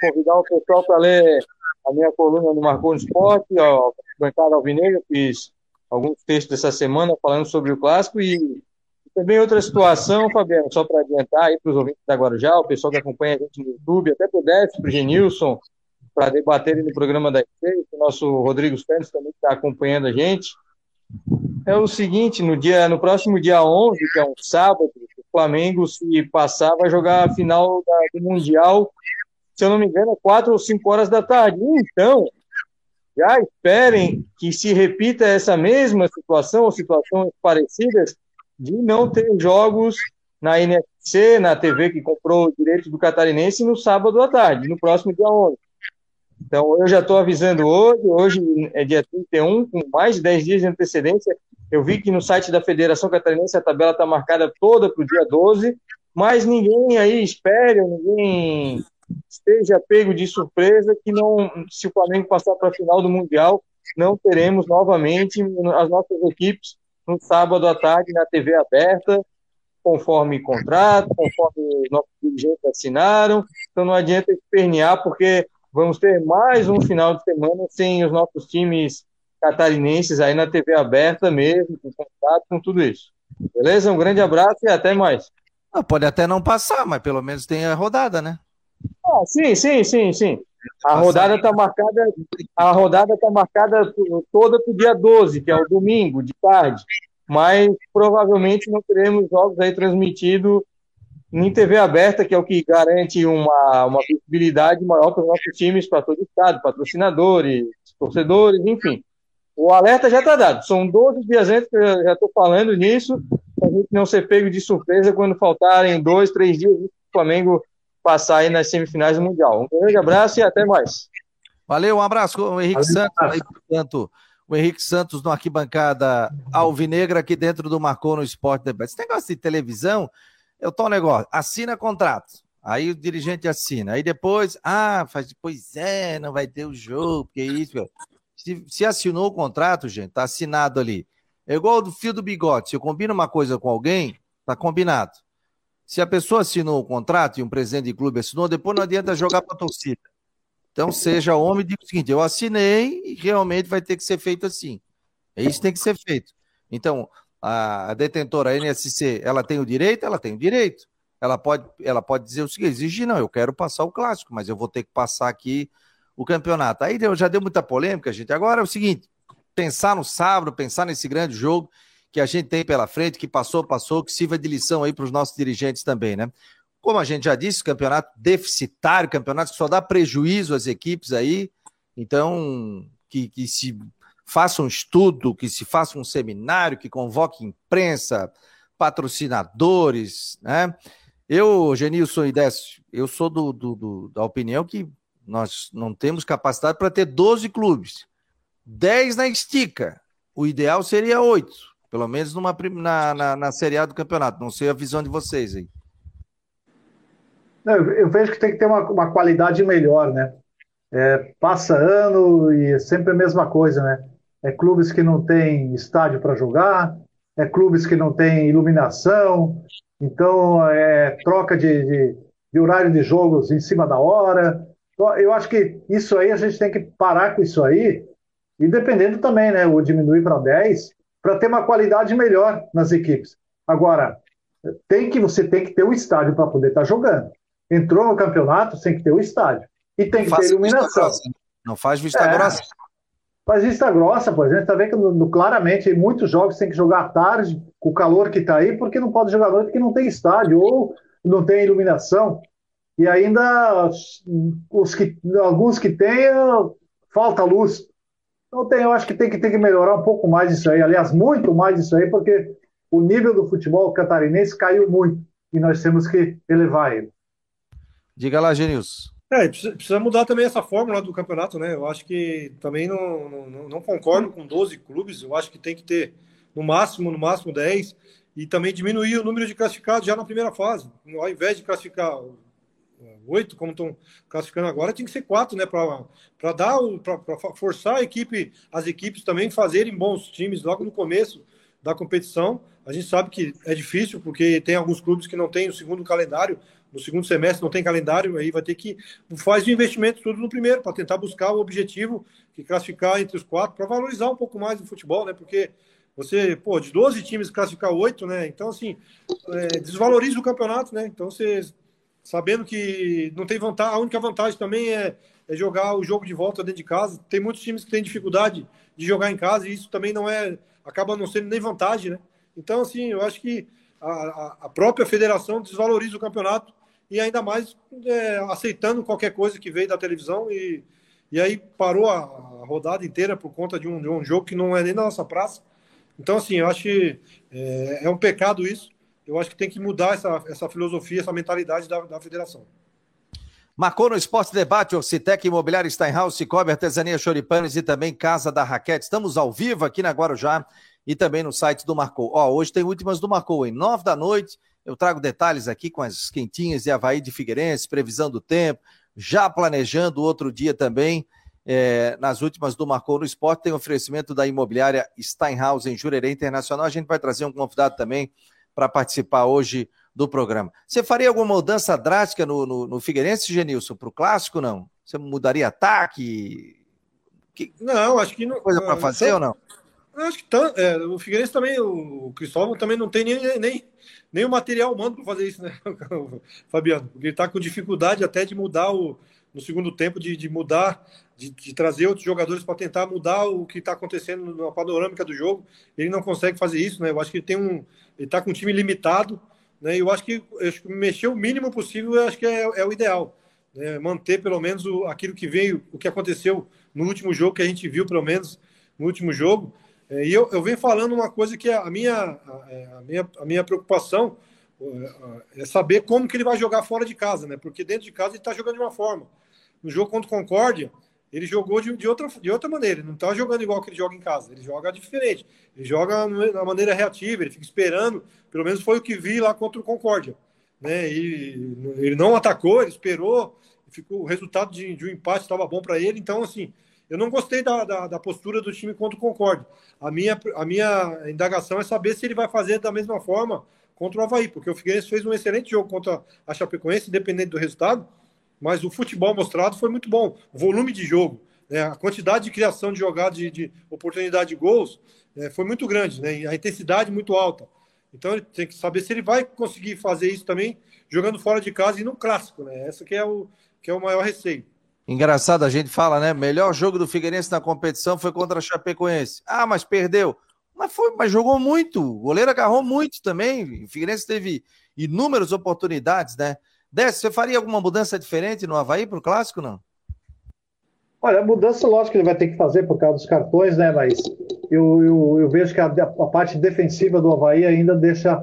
convidar o pessoal para ler a minha coluna no Marcou no Esporte, ó, Bancada Alvinegra, fiz alguns textos dessa semana falando sobre o clássico e Também outra situação, Fabiano, só para adiantar aí para os ouvintes da Guarujá, o pessoal que acompanha a gente no YouTube, até para o Décio, para o Genilson, para debaterem no programa da IC, o nosso Rodrigo Santos também está acompanhando a gente. É o seguinte, no dia, no próximo dia 11, que é um sábado, o Flamengo, se passar, vai jogar a final da, do Mundial, se eu não me engano, é 4 ou 5 horas da tarde. Então, já esperem que se repita essa mesma situação ou situações parecidas de não ter jogos na NFC, na TV que comprou o direito do catarinense no sábado à tarde, no próximo dia 11. Então, eu já estou avisando hoje, hoje é dia 31, com mais de 10 dias de antecedência. Eu vi que no site da Federação Catarinense a tabela está marcada toda para o dia 12, mas ninguém aí espere, ninguém esteja pego de surpresa que não, se o Flamengo passar para a final do Mundial, não teremos novamente as nossas equipes no sábado à tarde na TV aberta, conforme contrato, conforme os nossos dirigentes assinaram. Então não adianta espernear, porque vamos ter mais um final de semana sem os nossos times catarinenses aí na TV aberta mesmo, com contrato, com tudo isso. Beleza? Um grande abraço e até mais. Ah, pode até não passar, mas pelo menos tem a rodada, né? Ah, sim, sim, sim, sim. A rodada está marcada, a rodada tá marcada toda para o dia 12, que é o domingo, de tarde. Mas provavelmente não teremos jogos aí transmitidos em TV aberta, que é o que garante uma, uma visibilidade maior para os nossos times, para todo o estado, patrocinadores, torcedores, enfim. O alerta já está dado. São 12 dias antes que eu já estou falando nisso, para a gente não ser pego de surpresa quando faltarem dois, três dias o Flamengo passar aí nas semifinais do Mundial. Um grande abraço e até mais. Valeu, um abraço, o Henrique Valeu, Santos, aí, portanto, o Henrique Santos no arquibancada alvinegra aqui dentro do Marcou no Esporte Debate. Esse negócio de televisão, eu tô um negócio, assina contrato. Aí o dirigente assina. Aí depois, ah, faz, pois é, não vai ter o jogo, porque isso. Se, se assinou o contrato, gente, tá assinado ali. É igual do fio do bigode. Se eu combino uma coisa com alguém, tá combinado. Se a pessoa assinou o contrato e um presidente de clube assinou, depois não adianta jogar para a torcida. Então, seja homem e diga o seguinte: eu assinei e realmente vai ter que ser feito assim. É isso tem que ser feito. Então, a, detentora a NSC, ela tem o direito? Ela tem o direito. Ela pode, ela pode dizer o seguinte: exigir, não, eu quero passar o clássico, mas eu vou ter que passar aqui o campeonato. Aí já deu muita polêmica, gente. Agora é o seguinte: pensar no sábado, pensar nesse grande jogo que a gente tem pela frente, que passou, passou, que sirva de lição aí para os nossos dirigentes também, né? Como a gente já disse, campeonato deficitário, campeonato que só dá prejuízo às equipes aí, então que, que se faça um estudo, que se faça um seminário, que convoque imprensa, patrocinadores, né? Eu, Genilson e Décio, eu sou do, do, do, da opinião que nós não temos capacidade para ter 12 clubes. 10 na estica. O ideal seria 8. Pelo menos numa, na, na, na Série A do campeonato. Não sei a visão de vocês aí. Não, eu vejo que tem que ter uma, uma qualidade melhor, né? É, passa ano e é sempre a mesma coisa, né? É clubes que não têm estádio para jogar, é clubes que não têm iluminação, então é troca de, de, de, horário de jogos em cima da hora. Então, eu acho que isso aí a gente tem que parar com isso aí, e dependendo também, né? Ou diminuir para 10, para ter uma qualidade melhor nas equipes. Agora, tem que você tem que ter o estádio para poder estar tá jogando. Entrou no campeonato, tem que ter o estádio. E tem que ter iluminação. Não faz vista é, grossa. Faz vista grossa, por exemplo. Está vendo que no, no, claramente muitos jogos tem que jogar à tarde, com o calor que está aí, porque não pode jogar à noite porque não tem estádio ou não tem iluminação. E ainda os que, alguns que têm, falta luz. Então tem, eu acho que tem que, tem que melhorar um pouco mais isso aí, aliás, muito mais isso aí, porque o nível do futebol catarinense caiu muito e nós temos que elevar ele. Diga lá, Genilson. É, precisa mudar também essa fórmula do campeonato, né? Eu acho que também não, não, não, concordo com 12 clubes, eu acho que tem que ter no máximo, no máximo 10, e também diminuir o número de classificados já na primeira fase. Ao invés de classificar oito, como estão classificando agora, tem que ser quatro, né? Para dar para forçar a equipe, as equipes também fazerem bons times logo no começo da competição. A gente sabe que é difícil, porque tem alguns clubes que não têm o segundo calendário, no segundo semestre não tem calendário, aí vai ter que faz o investimento tudo no primeiro, para tentar buscar o objetivo que classificar entre os quatro, para valorizar um pouco mais o futebol, né? Porque Você, pô, de 12 times classificar 8, né? Então, assim, é, desvaloriza o campeonato, né? Então, você, sabendo que não tem vantagem, a única vantagem também é, é jogar o jogo de volta dentro de casa. Tem muitos times que têm dificuldade de jogar em casa e isso também não é, acaba não sendo nem vantagem, né? Então, assim, eu acho que a, a própria federação desvaloriza o campeonato e ainda mais é, aceitando qualquer coisa que veio da televisão e, e aí parou a, a rodada inteira por conta de um, de um, jogo que não é nem na nossa praça. Então, assim, eu acho que é, é, um pecado isso. Eu acho que tem que mudar essa, essa filosofia, essa mentalidade da, da federação. Marcou no Esporte Debate, Orcitec Imobiliário Steinhaus, Cicobi, Artesania Choripanes e também Casa da Raquete. Estamos ao vivo aqui na Guarujá e também no site do Marcou. Ó, hoje tem últimas do Marcou, em nove da noite. Eu trago detalhes aqui com as quentinhas de Havaí de Figueirense, previsão do tempo, já planejando outro dia também. É, nas últimas do Marcou no Esporte, tem oferecimento da imobiliária Steinhaus em Jurerê Internacional. A gente vai trazer um convidado também para participar hoje do programa. Você faria alguma mudança drástica no, no, no Figueirense, Genilson, para o clássico, não? Você mudaria ataque? Que... Não, acho que não. Coisa para fazer ou não? Acho que tá, é, o Figueirense também, o Cristóvão também não tem nem, nem, nem o material humano para fazer isso, né, Fabiano? Porque ele está com dificuldade até de mudar o, no segundo tempo, de, de mudar, de, de trazer outros jogadores para tentar mudar o que está acontecendo na panorâmica do jogo. Ele não consegue fazer isso, né? Eu acho que ele tem um. Ele está com um time limitado, né? Eu acho que, eu acho que mexer o mínimo possível, eu acho que é, é o ideal. Né? Manter pelo menos o, aquilo que veio, o que aconteceu no último jogo, que a gente viu, pelo menos, no último jogo. É, e eu, eu venho falando uma coisa que a minha, a, é, a, minha, a minha preocupação é saber como que ele vai jogar fora de casa, né? Porque dentro de casa ele está jogando de uma forma. No jogo contra o Concórdia, ele jogou de, de, outra, de outra maneira. Ele não está jogando igual que ele joga em casa. Ele joga diferente. Ele joga da maneira reativa, ele fica esperando. Pelo menos foi o que vi lá contra o Concórdia. Né? Ele não atacou, ele esperou. Ficou, o resultado de, de um empate estava bom para ele. Então, assim, eu não gostei da, da, da, postura do time contra o Concorde. A minha, a minha indagação é saber se ele vai fazer da mesma forma contra o Havaí, porque o Figueirense fez um excelente jogo contra a Chapecoense, independente do resultado, mas o futebol mostrado foi muito bom. O volume de jogo, né, a quantidade de criação de jogadas, de, de oportunidade de gols, né, foi muito grande, né, a intensidade muito alta. Então ele tem que saber se ele vai conseguir fazer isso também jogando fora de casa e no clássico. Né? Essa que é o, que é o maior receio. Engraçado, a gente fala, né? Melhor jogo do Figueirense na competição foi contra a Chapecoense. Ah, mas perdeu. Mas, foi, mas jogou muito. O goleiro agarrou muito também. O Figueirense teve inúmeras oportunidades, né? Décio, você faria alguma mudança diferente no Havaí para o clássico, não? Olha, a mudança, lógico que ele vai ter que fazer por causa dos cartões, né? Mas eu, eu, eu vejo que a, a, parte defensiva do Havaí ainda deixa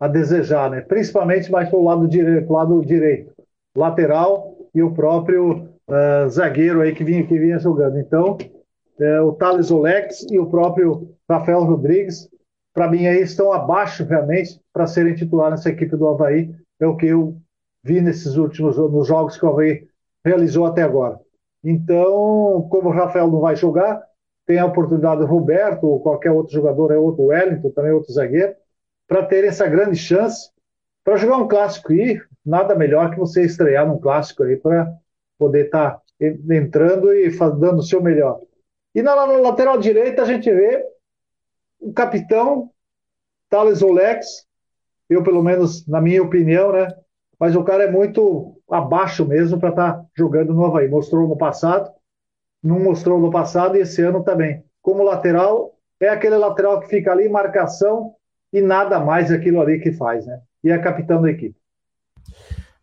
a desejar, né? Principalmente mais para o lado direito, lado direito. Lateral e o próprio uh, zagueiro aí que vinha, que vinha jogando. Então, uh, o Thales Olex e o próprio Rafael Rodrigues, para mim, aí estão abaixo realmente para serem titulares nessa equipe do Havaí. É o que eu vi nesses últimos nos jogos que o Havaí realizou até agora. Então, como o Rafael não vai jogar, tem a oportunidade do Roberto ou qualquer outro jogador, é outro Wellington, também outro zagueiro, para ter essa grande chance para jogar um clássico e nada melhor que você estrear num clássico aí para poder estar tá entrando e dando o seu melhor. E na, lateral direita a gente vê o capitão Thales Olex, eu pelo menos na minha opinião, né? Mas o cara é muito abaixo mesmo para estar tá jogando no Havaí. Mostrou no passado, não mostrou no passado e esse ano também. Como lateral, é aquele lateral que fica ali, marcação e nada mais aquilo ali que faz, né? E é capitão da equipe.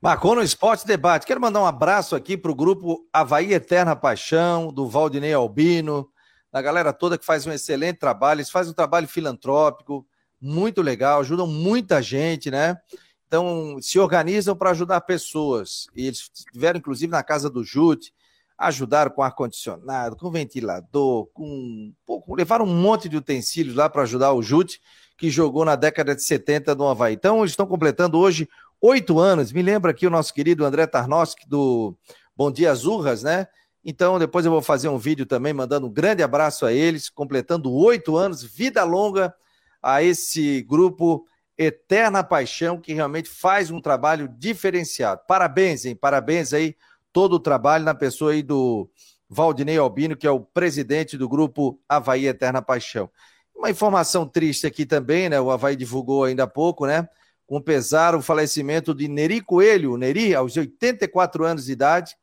Marcou no Esporte Debate. Quero mandar um abraço aqui para o grupo Havaí Eterna Paixão, do Valdinei Albino, da galera toda que faz um excelente trabalho. Eles fazem um trabalho filantrópico, muito legal, ajudam muita gente, né? Então, se organizam para ajudar pessoas. E eles estiveram, inclusive, na casa do Jute, ajudaram com ar-condicionado, com ventilador, com, pô, levaram um monte de utensílios lá para ajudar o Jute, que jogou na década de 70 no Havaí. Então, eles estão completando hoje oito anos. Me lembra aqui o nosso querido André Tarnowski do Bom Dia Azurras, né? Então, depois eu vou fazer um vídeo também mandando um grande abraço a eles, completando oito anos, vida longa a esse grupo Eterna Paixão, que realmente faz um trabalho diferenciado. Parabéns, hein? Parabéns aí, todo o trabalho na pessoa aí do Valdinei Albino, que é o presidente do grupo Havaí Eterna Paixão. Uma informação triste aqui também, né? O Havaí divulgou ainda há pouco, né? Com pesar o falecimento de Neri Coelho, Neri, aos 84 anos de idade.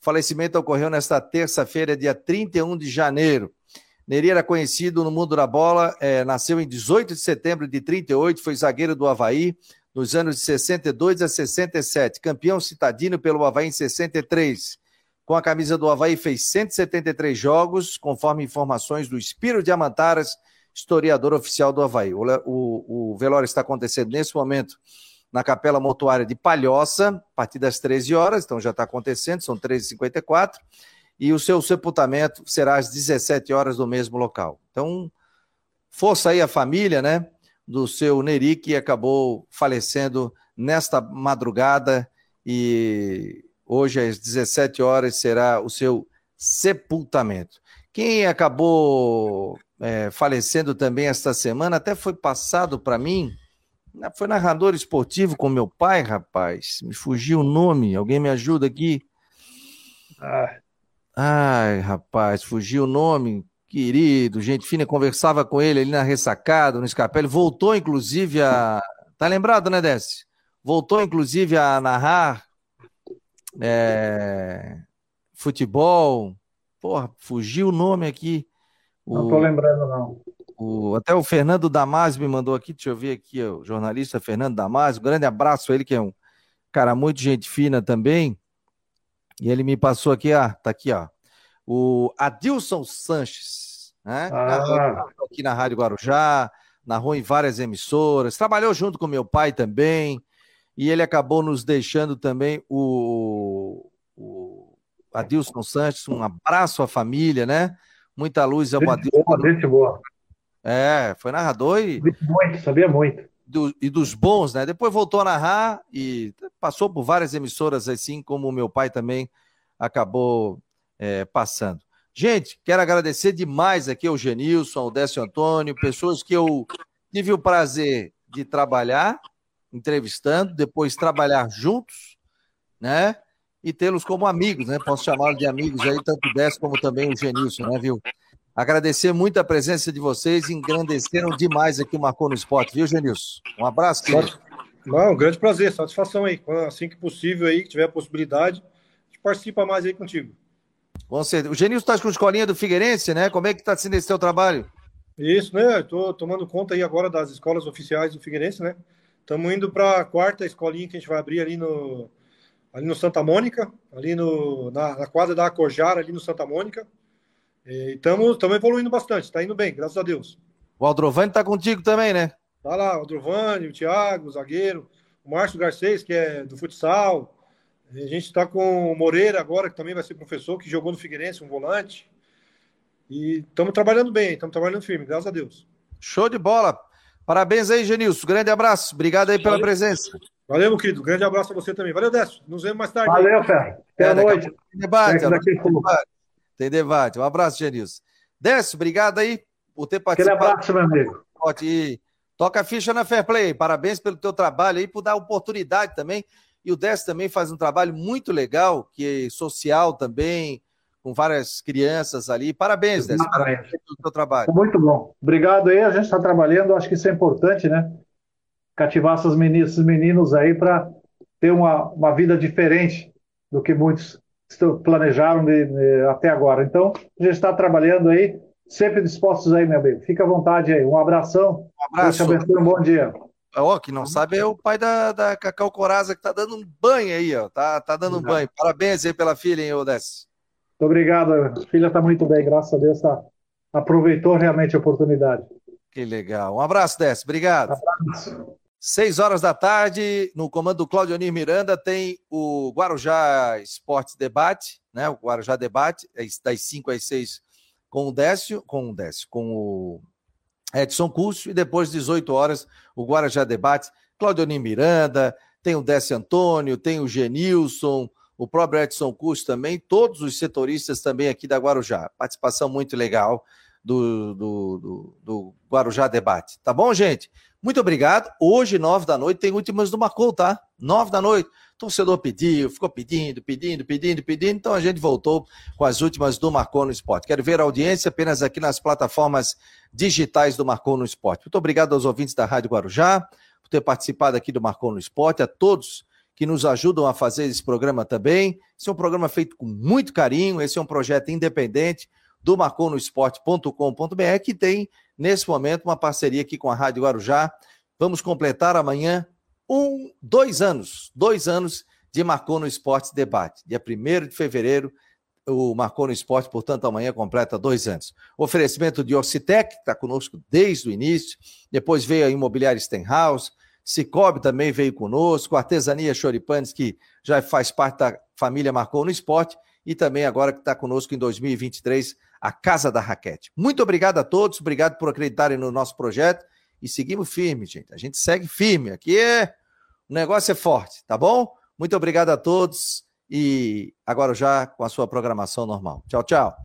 O falecimento ocorreu nesta terça-feira, dia 31 de janeiro. Neri era conhecido no mundo da bola, é, nasceu em 18 de setembro de 38, foi zagueiro do Havaí nos anos de 62 a 67, campeão citadino pelo Havaí em 63. Com a camisa do Havaí fez 173 jogos, conforme informações do Espírito Diamantaras, historiador oficial do Havaí. O, o, o velório está acontecendo nesse momento na Capela Mortuária de Palhoça, a partir das 13 horas, então já está acontecendo, são 13h54 e o seu sepultamento será às 17 horas no mesmo local. Então, força aí a família, né, do seu Neri, que acabou falecendo nesta madrugada e hoje às 17 horas será o seu sepultamento. Quem acabou é, falecendo também esta semana, até foi passado para mim, foi narrador esportivo com meu pai, rapaz. Me fugiu o nome, alguém me ajuda aqui? Ah, Ai, rapaz, fugiu o nome, querido, gente fina, conversava com ele ali na ressacada, no escapé. voltou, inclusive, a. Tá lembrado, né, Décio? Voltou, inclusive, a narrar é... futebol. Porra, fugiu o nome aqui. O... Não tô lembrando, não. O... Até o Fernando Damasio me mandou aqui, deixa eu ver aqui, o jornalista Fernando Damasio. Um grande abraço a ele, que é um cara muito gente fina também. E ele me passou aqui, ah, tá aqui, ó. O Adilson Sanches, né? Ah. Aqui na Rádio Guarujá, narrou em várias emissoras, trabalhou junto com meu pai também, e ele acabou nos deixando também o, o Adilson Sanches. Um abraço à família, né? Muita luz ao Adilson. Boa, gente boa. É, foi narrador e. Muito, sabia muito do, e dos bons, né? Depois voltou a narrar e passou por várias emissoras, assim como o meu pai também acabou é, passando. Gente, quero agradecer demais aqui ao Genilson, ao Décio Antônio, pessoas que eu tive o prazer de trabalhar, entrevistando, depois trabalhar juntos, né? E tê-los como amigos, né? Posso chamá-los de amigos aí, tanto o Décio como também o Genilson, né, viu? Agradecer muito a presença de vocês, engrandeceram demais aqui o Marcou no Esporte, viu, Genilson? Um abraço, querido. Não, um grande prazer, satisfação aí. Assim que possível aí, que tiver a possibilidade, a gente participa mais aí contigo. Com certeza. O Genilson está com a escolinha do Figueirense, né? Como é que está sendo esse seu trabalho? Isso, né? Estou tomando conta aí agora das escolas oficiais do Figueirense, né? Estamos indo para a quarta escolinha que a gente vai abrir ali no, ali no Santa Mônica, ali no, na, na quadra da Acojara, ali no Santa Mônica. E estamos evoluindo bastante, está indo bem, graças a Deus. O Aldrovani está contigo também, né? Tá lá, o Aldrovani, o Thiago, o zagueiro, o Márcio Garcês, que é do futsal. A gente está com o Moreira agora, que também vai ser professor, que jogou no Figueirense, um volante. E estamos trabalhando bem, estamos trabalhando firme, graças a Deus. Show de bola. Parabéns aí, Genilson. Grande abraço. Obrigado aí pela Valeu. presença. Valeu, meu querido. Grande abraço a você também. Valeu, Décio. Nos vemos mais tarde. Valeu, Fer. Até a noite. Tem debate. Tem debate. Um abraço, Genilson. Décio, obrigado aí por ter participado. Aquele abraço, meu amigo. E toca a ficha na Fair Play. Parabéns pelo teu trabalho aí, por dar oportunidade também. E o Décio também faz um trabalho muito legal, que é social também, com várias crianças ali. Parabéns, Décio. Parabéns pelo teu trabalho. Muito bom. Obrigado aí. A gente está trabalhando, acho que isso é importante, né? Cativar essas meninas, esses meninos aí para ter uma, uma vida diferente do que muitos planejaram de, de, até agora. Então, a gente está trabalhando aí, sempre dispostos aí, meu amigo. Fica à vontade aí. Um abração. Um abraço. Abençoe, um bom dia. Ó, oh, que não sabe é o pai da, da Cacau Coraza que tá dando um banho aí, ó. Tá, tá dando um banho. Parabéns aí pela filha, hein, Odessa. Muito obrigado. A filha tá muito bem, graças a Deus. Tá, aproveitou realmente a oportunidade. Que legal. Um abraço, Décio. Obrigado. Um abraço. Seis horas da tarde, no comando do Claudio Onir Miranda, tem o Guarujá Esportes Debate, né? O Guarujá Debate, é das 5 às 6 com o Décio, com o Décio, com o Edson Curso, e depois, 18 horas, o Guarujá Debate, Claudio Onir Miranda, tem o Décio Antônio, tem o Genilson, o próprio Edson Curso também, todos os setoristas também aqui da Guarujá. Participação muito legal do, do, do, do Guarujá Debate. Tá bom, gente? Muito obrigado. Hoje, nove da noite, tem últimas do Marcou, tá? Nove da noite. Torcedor pediu, ficou pedindo, pedindo, pedindo, pedindo. Então a gente voltou com as últimas do Marcou no Esporte. Quero ver a audiência apenas aqui nas plataformas digitais do Marcou no Esporte. Muito obrigado aos ouvintes da Rádio Guarujá por ter participado aqui do Marcou no Esporte, a todos que nos ajudam a fazer esse programa também. Esse é um programa feito com muito carinho, esse é um projeto independente do marconosport.com.br, que tem, nesse momento, uma parceria aqui com a Rádio Guarujá. Vamos completar amanhã um, dois anos, dois anos de Marcou no Esporte Debate. Dia 1 de fevereiro, o Marcou no Esporte, portanto, amanhã completa dois anos. Oferecimento de Ocitec, que está conosco desde o início. Depois veio a Imobiliária Stenhouse. Cicobi também veio conosco. Artesania Choripanes, que já faz parte da família Marcou no Esporte. E também agora que está conosco em 2023, a Casa da Raquete. Muito obrigado a todos, obrigado por acreditarem no nosso projeto e seguimos firme, gente. A gente segue firme. Aqui é o negócio é forte, tá bom? Muito obrigado a todos e agora já com a sua programação normal. Tchau, tchau.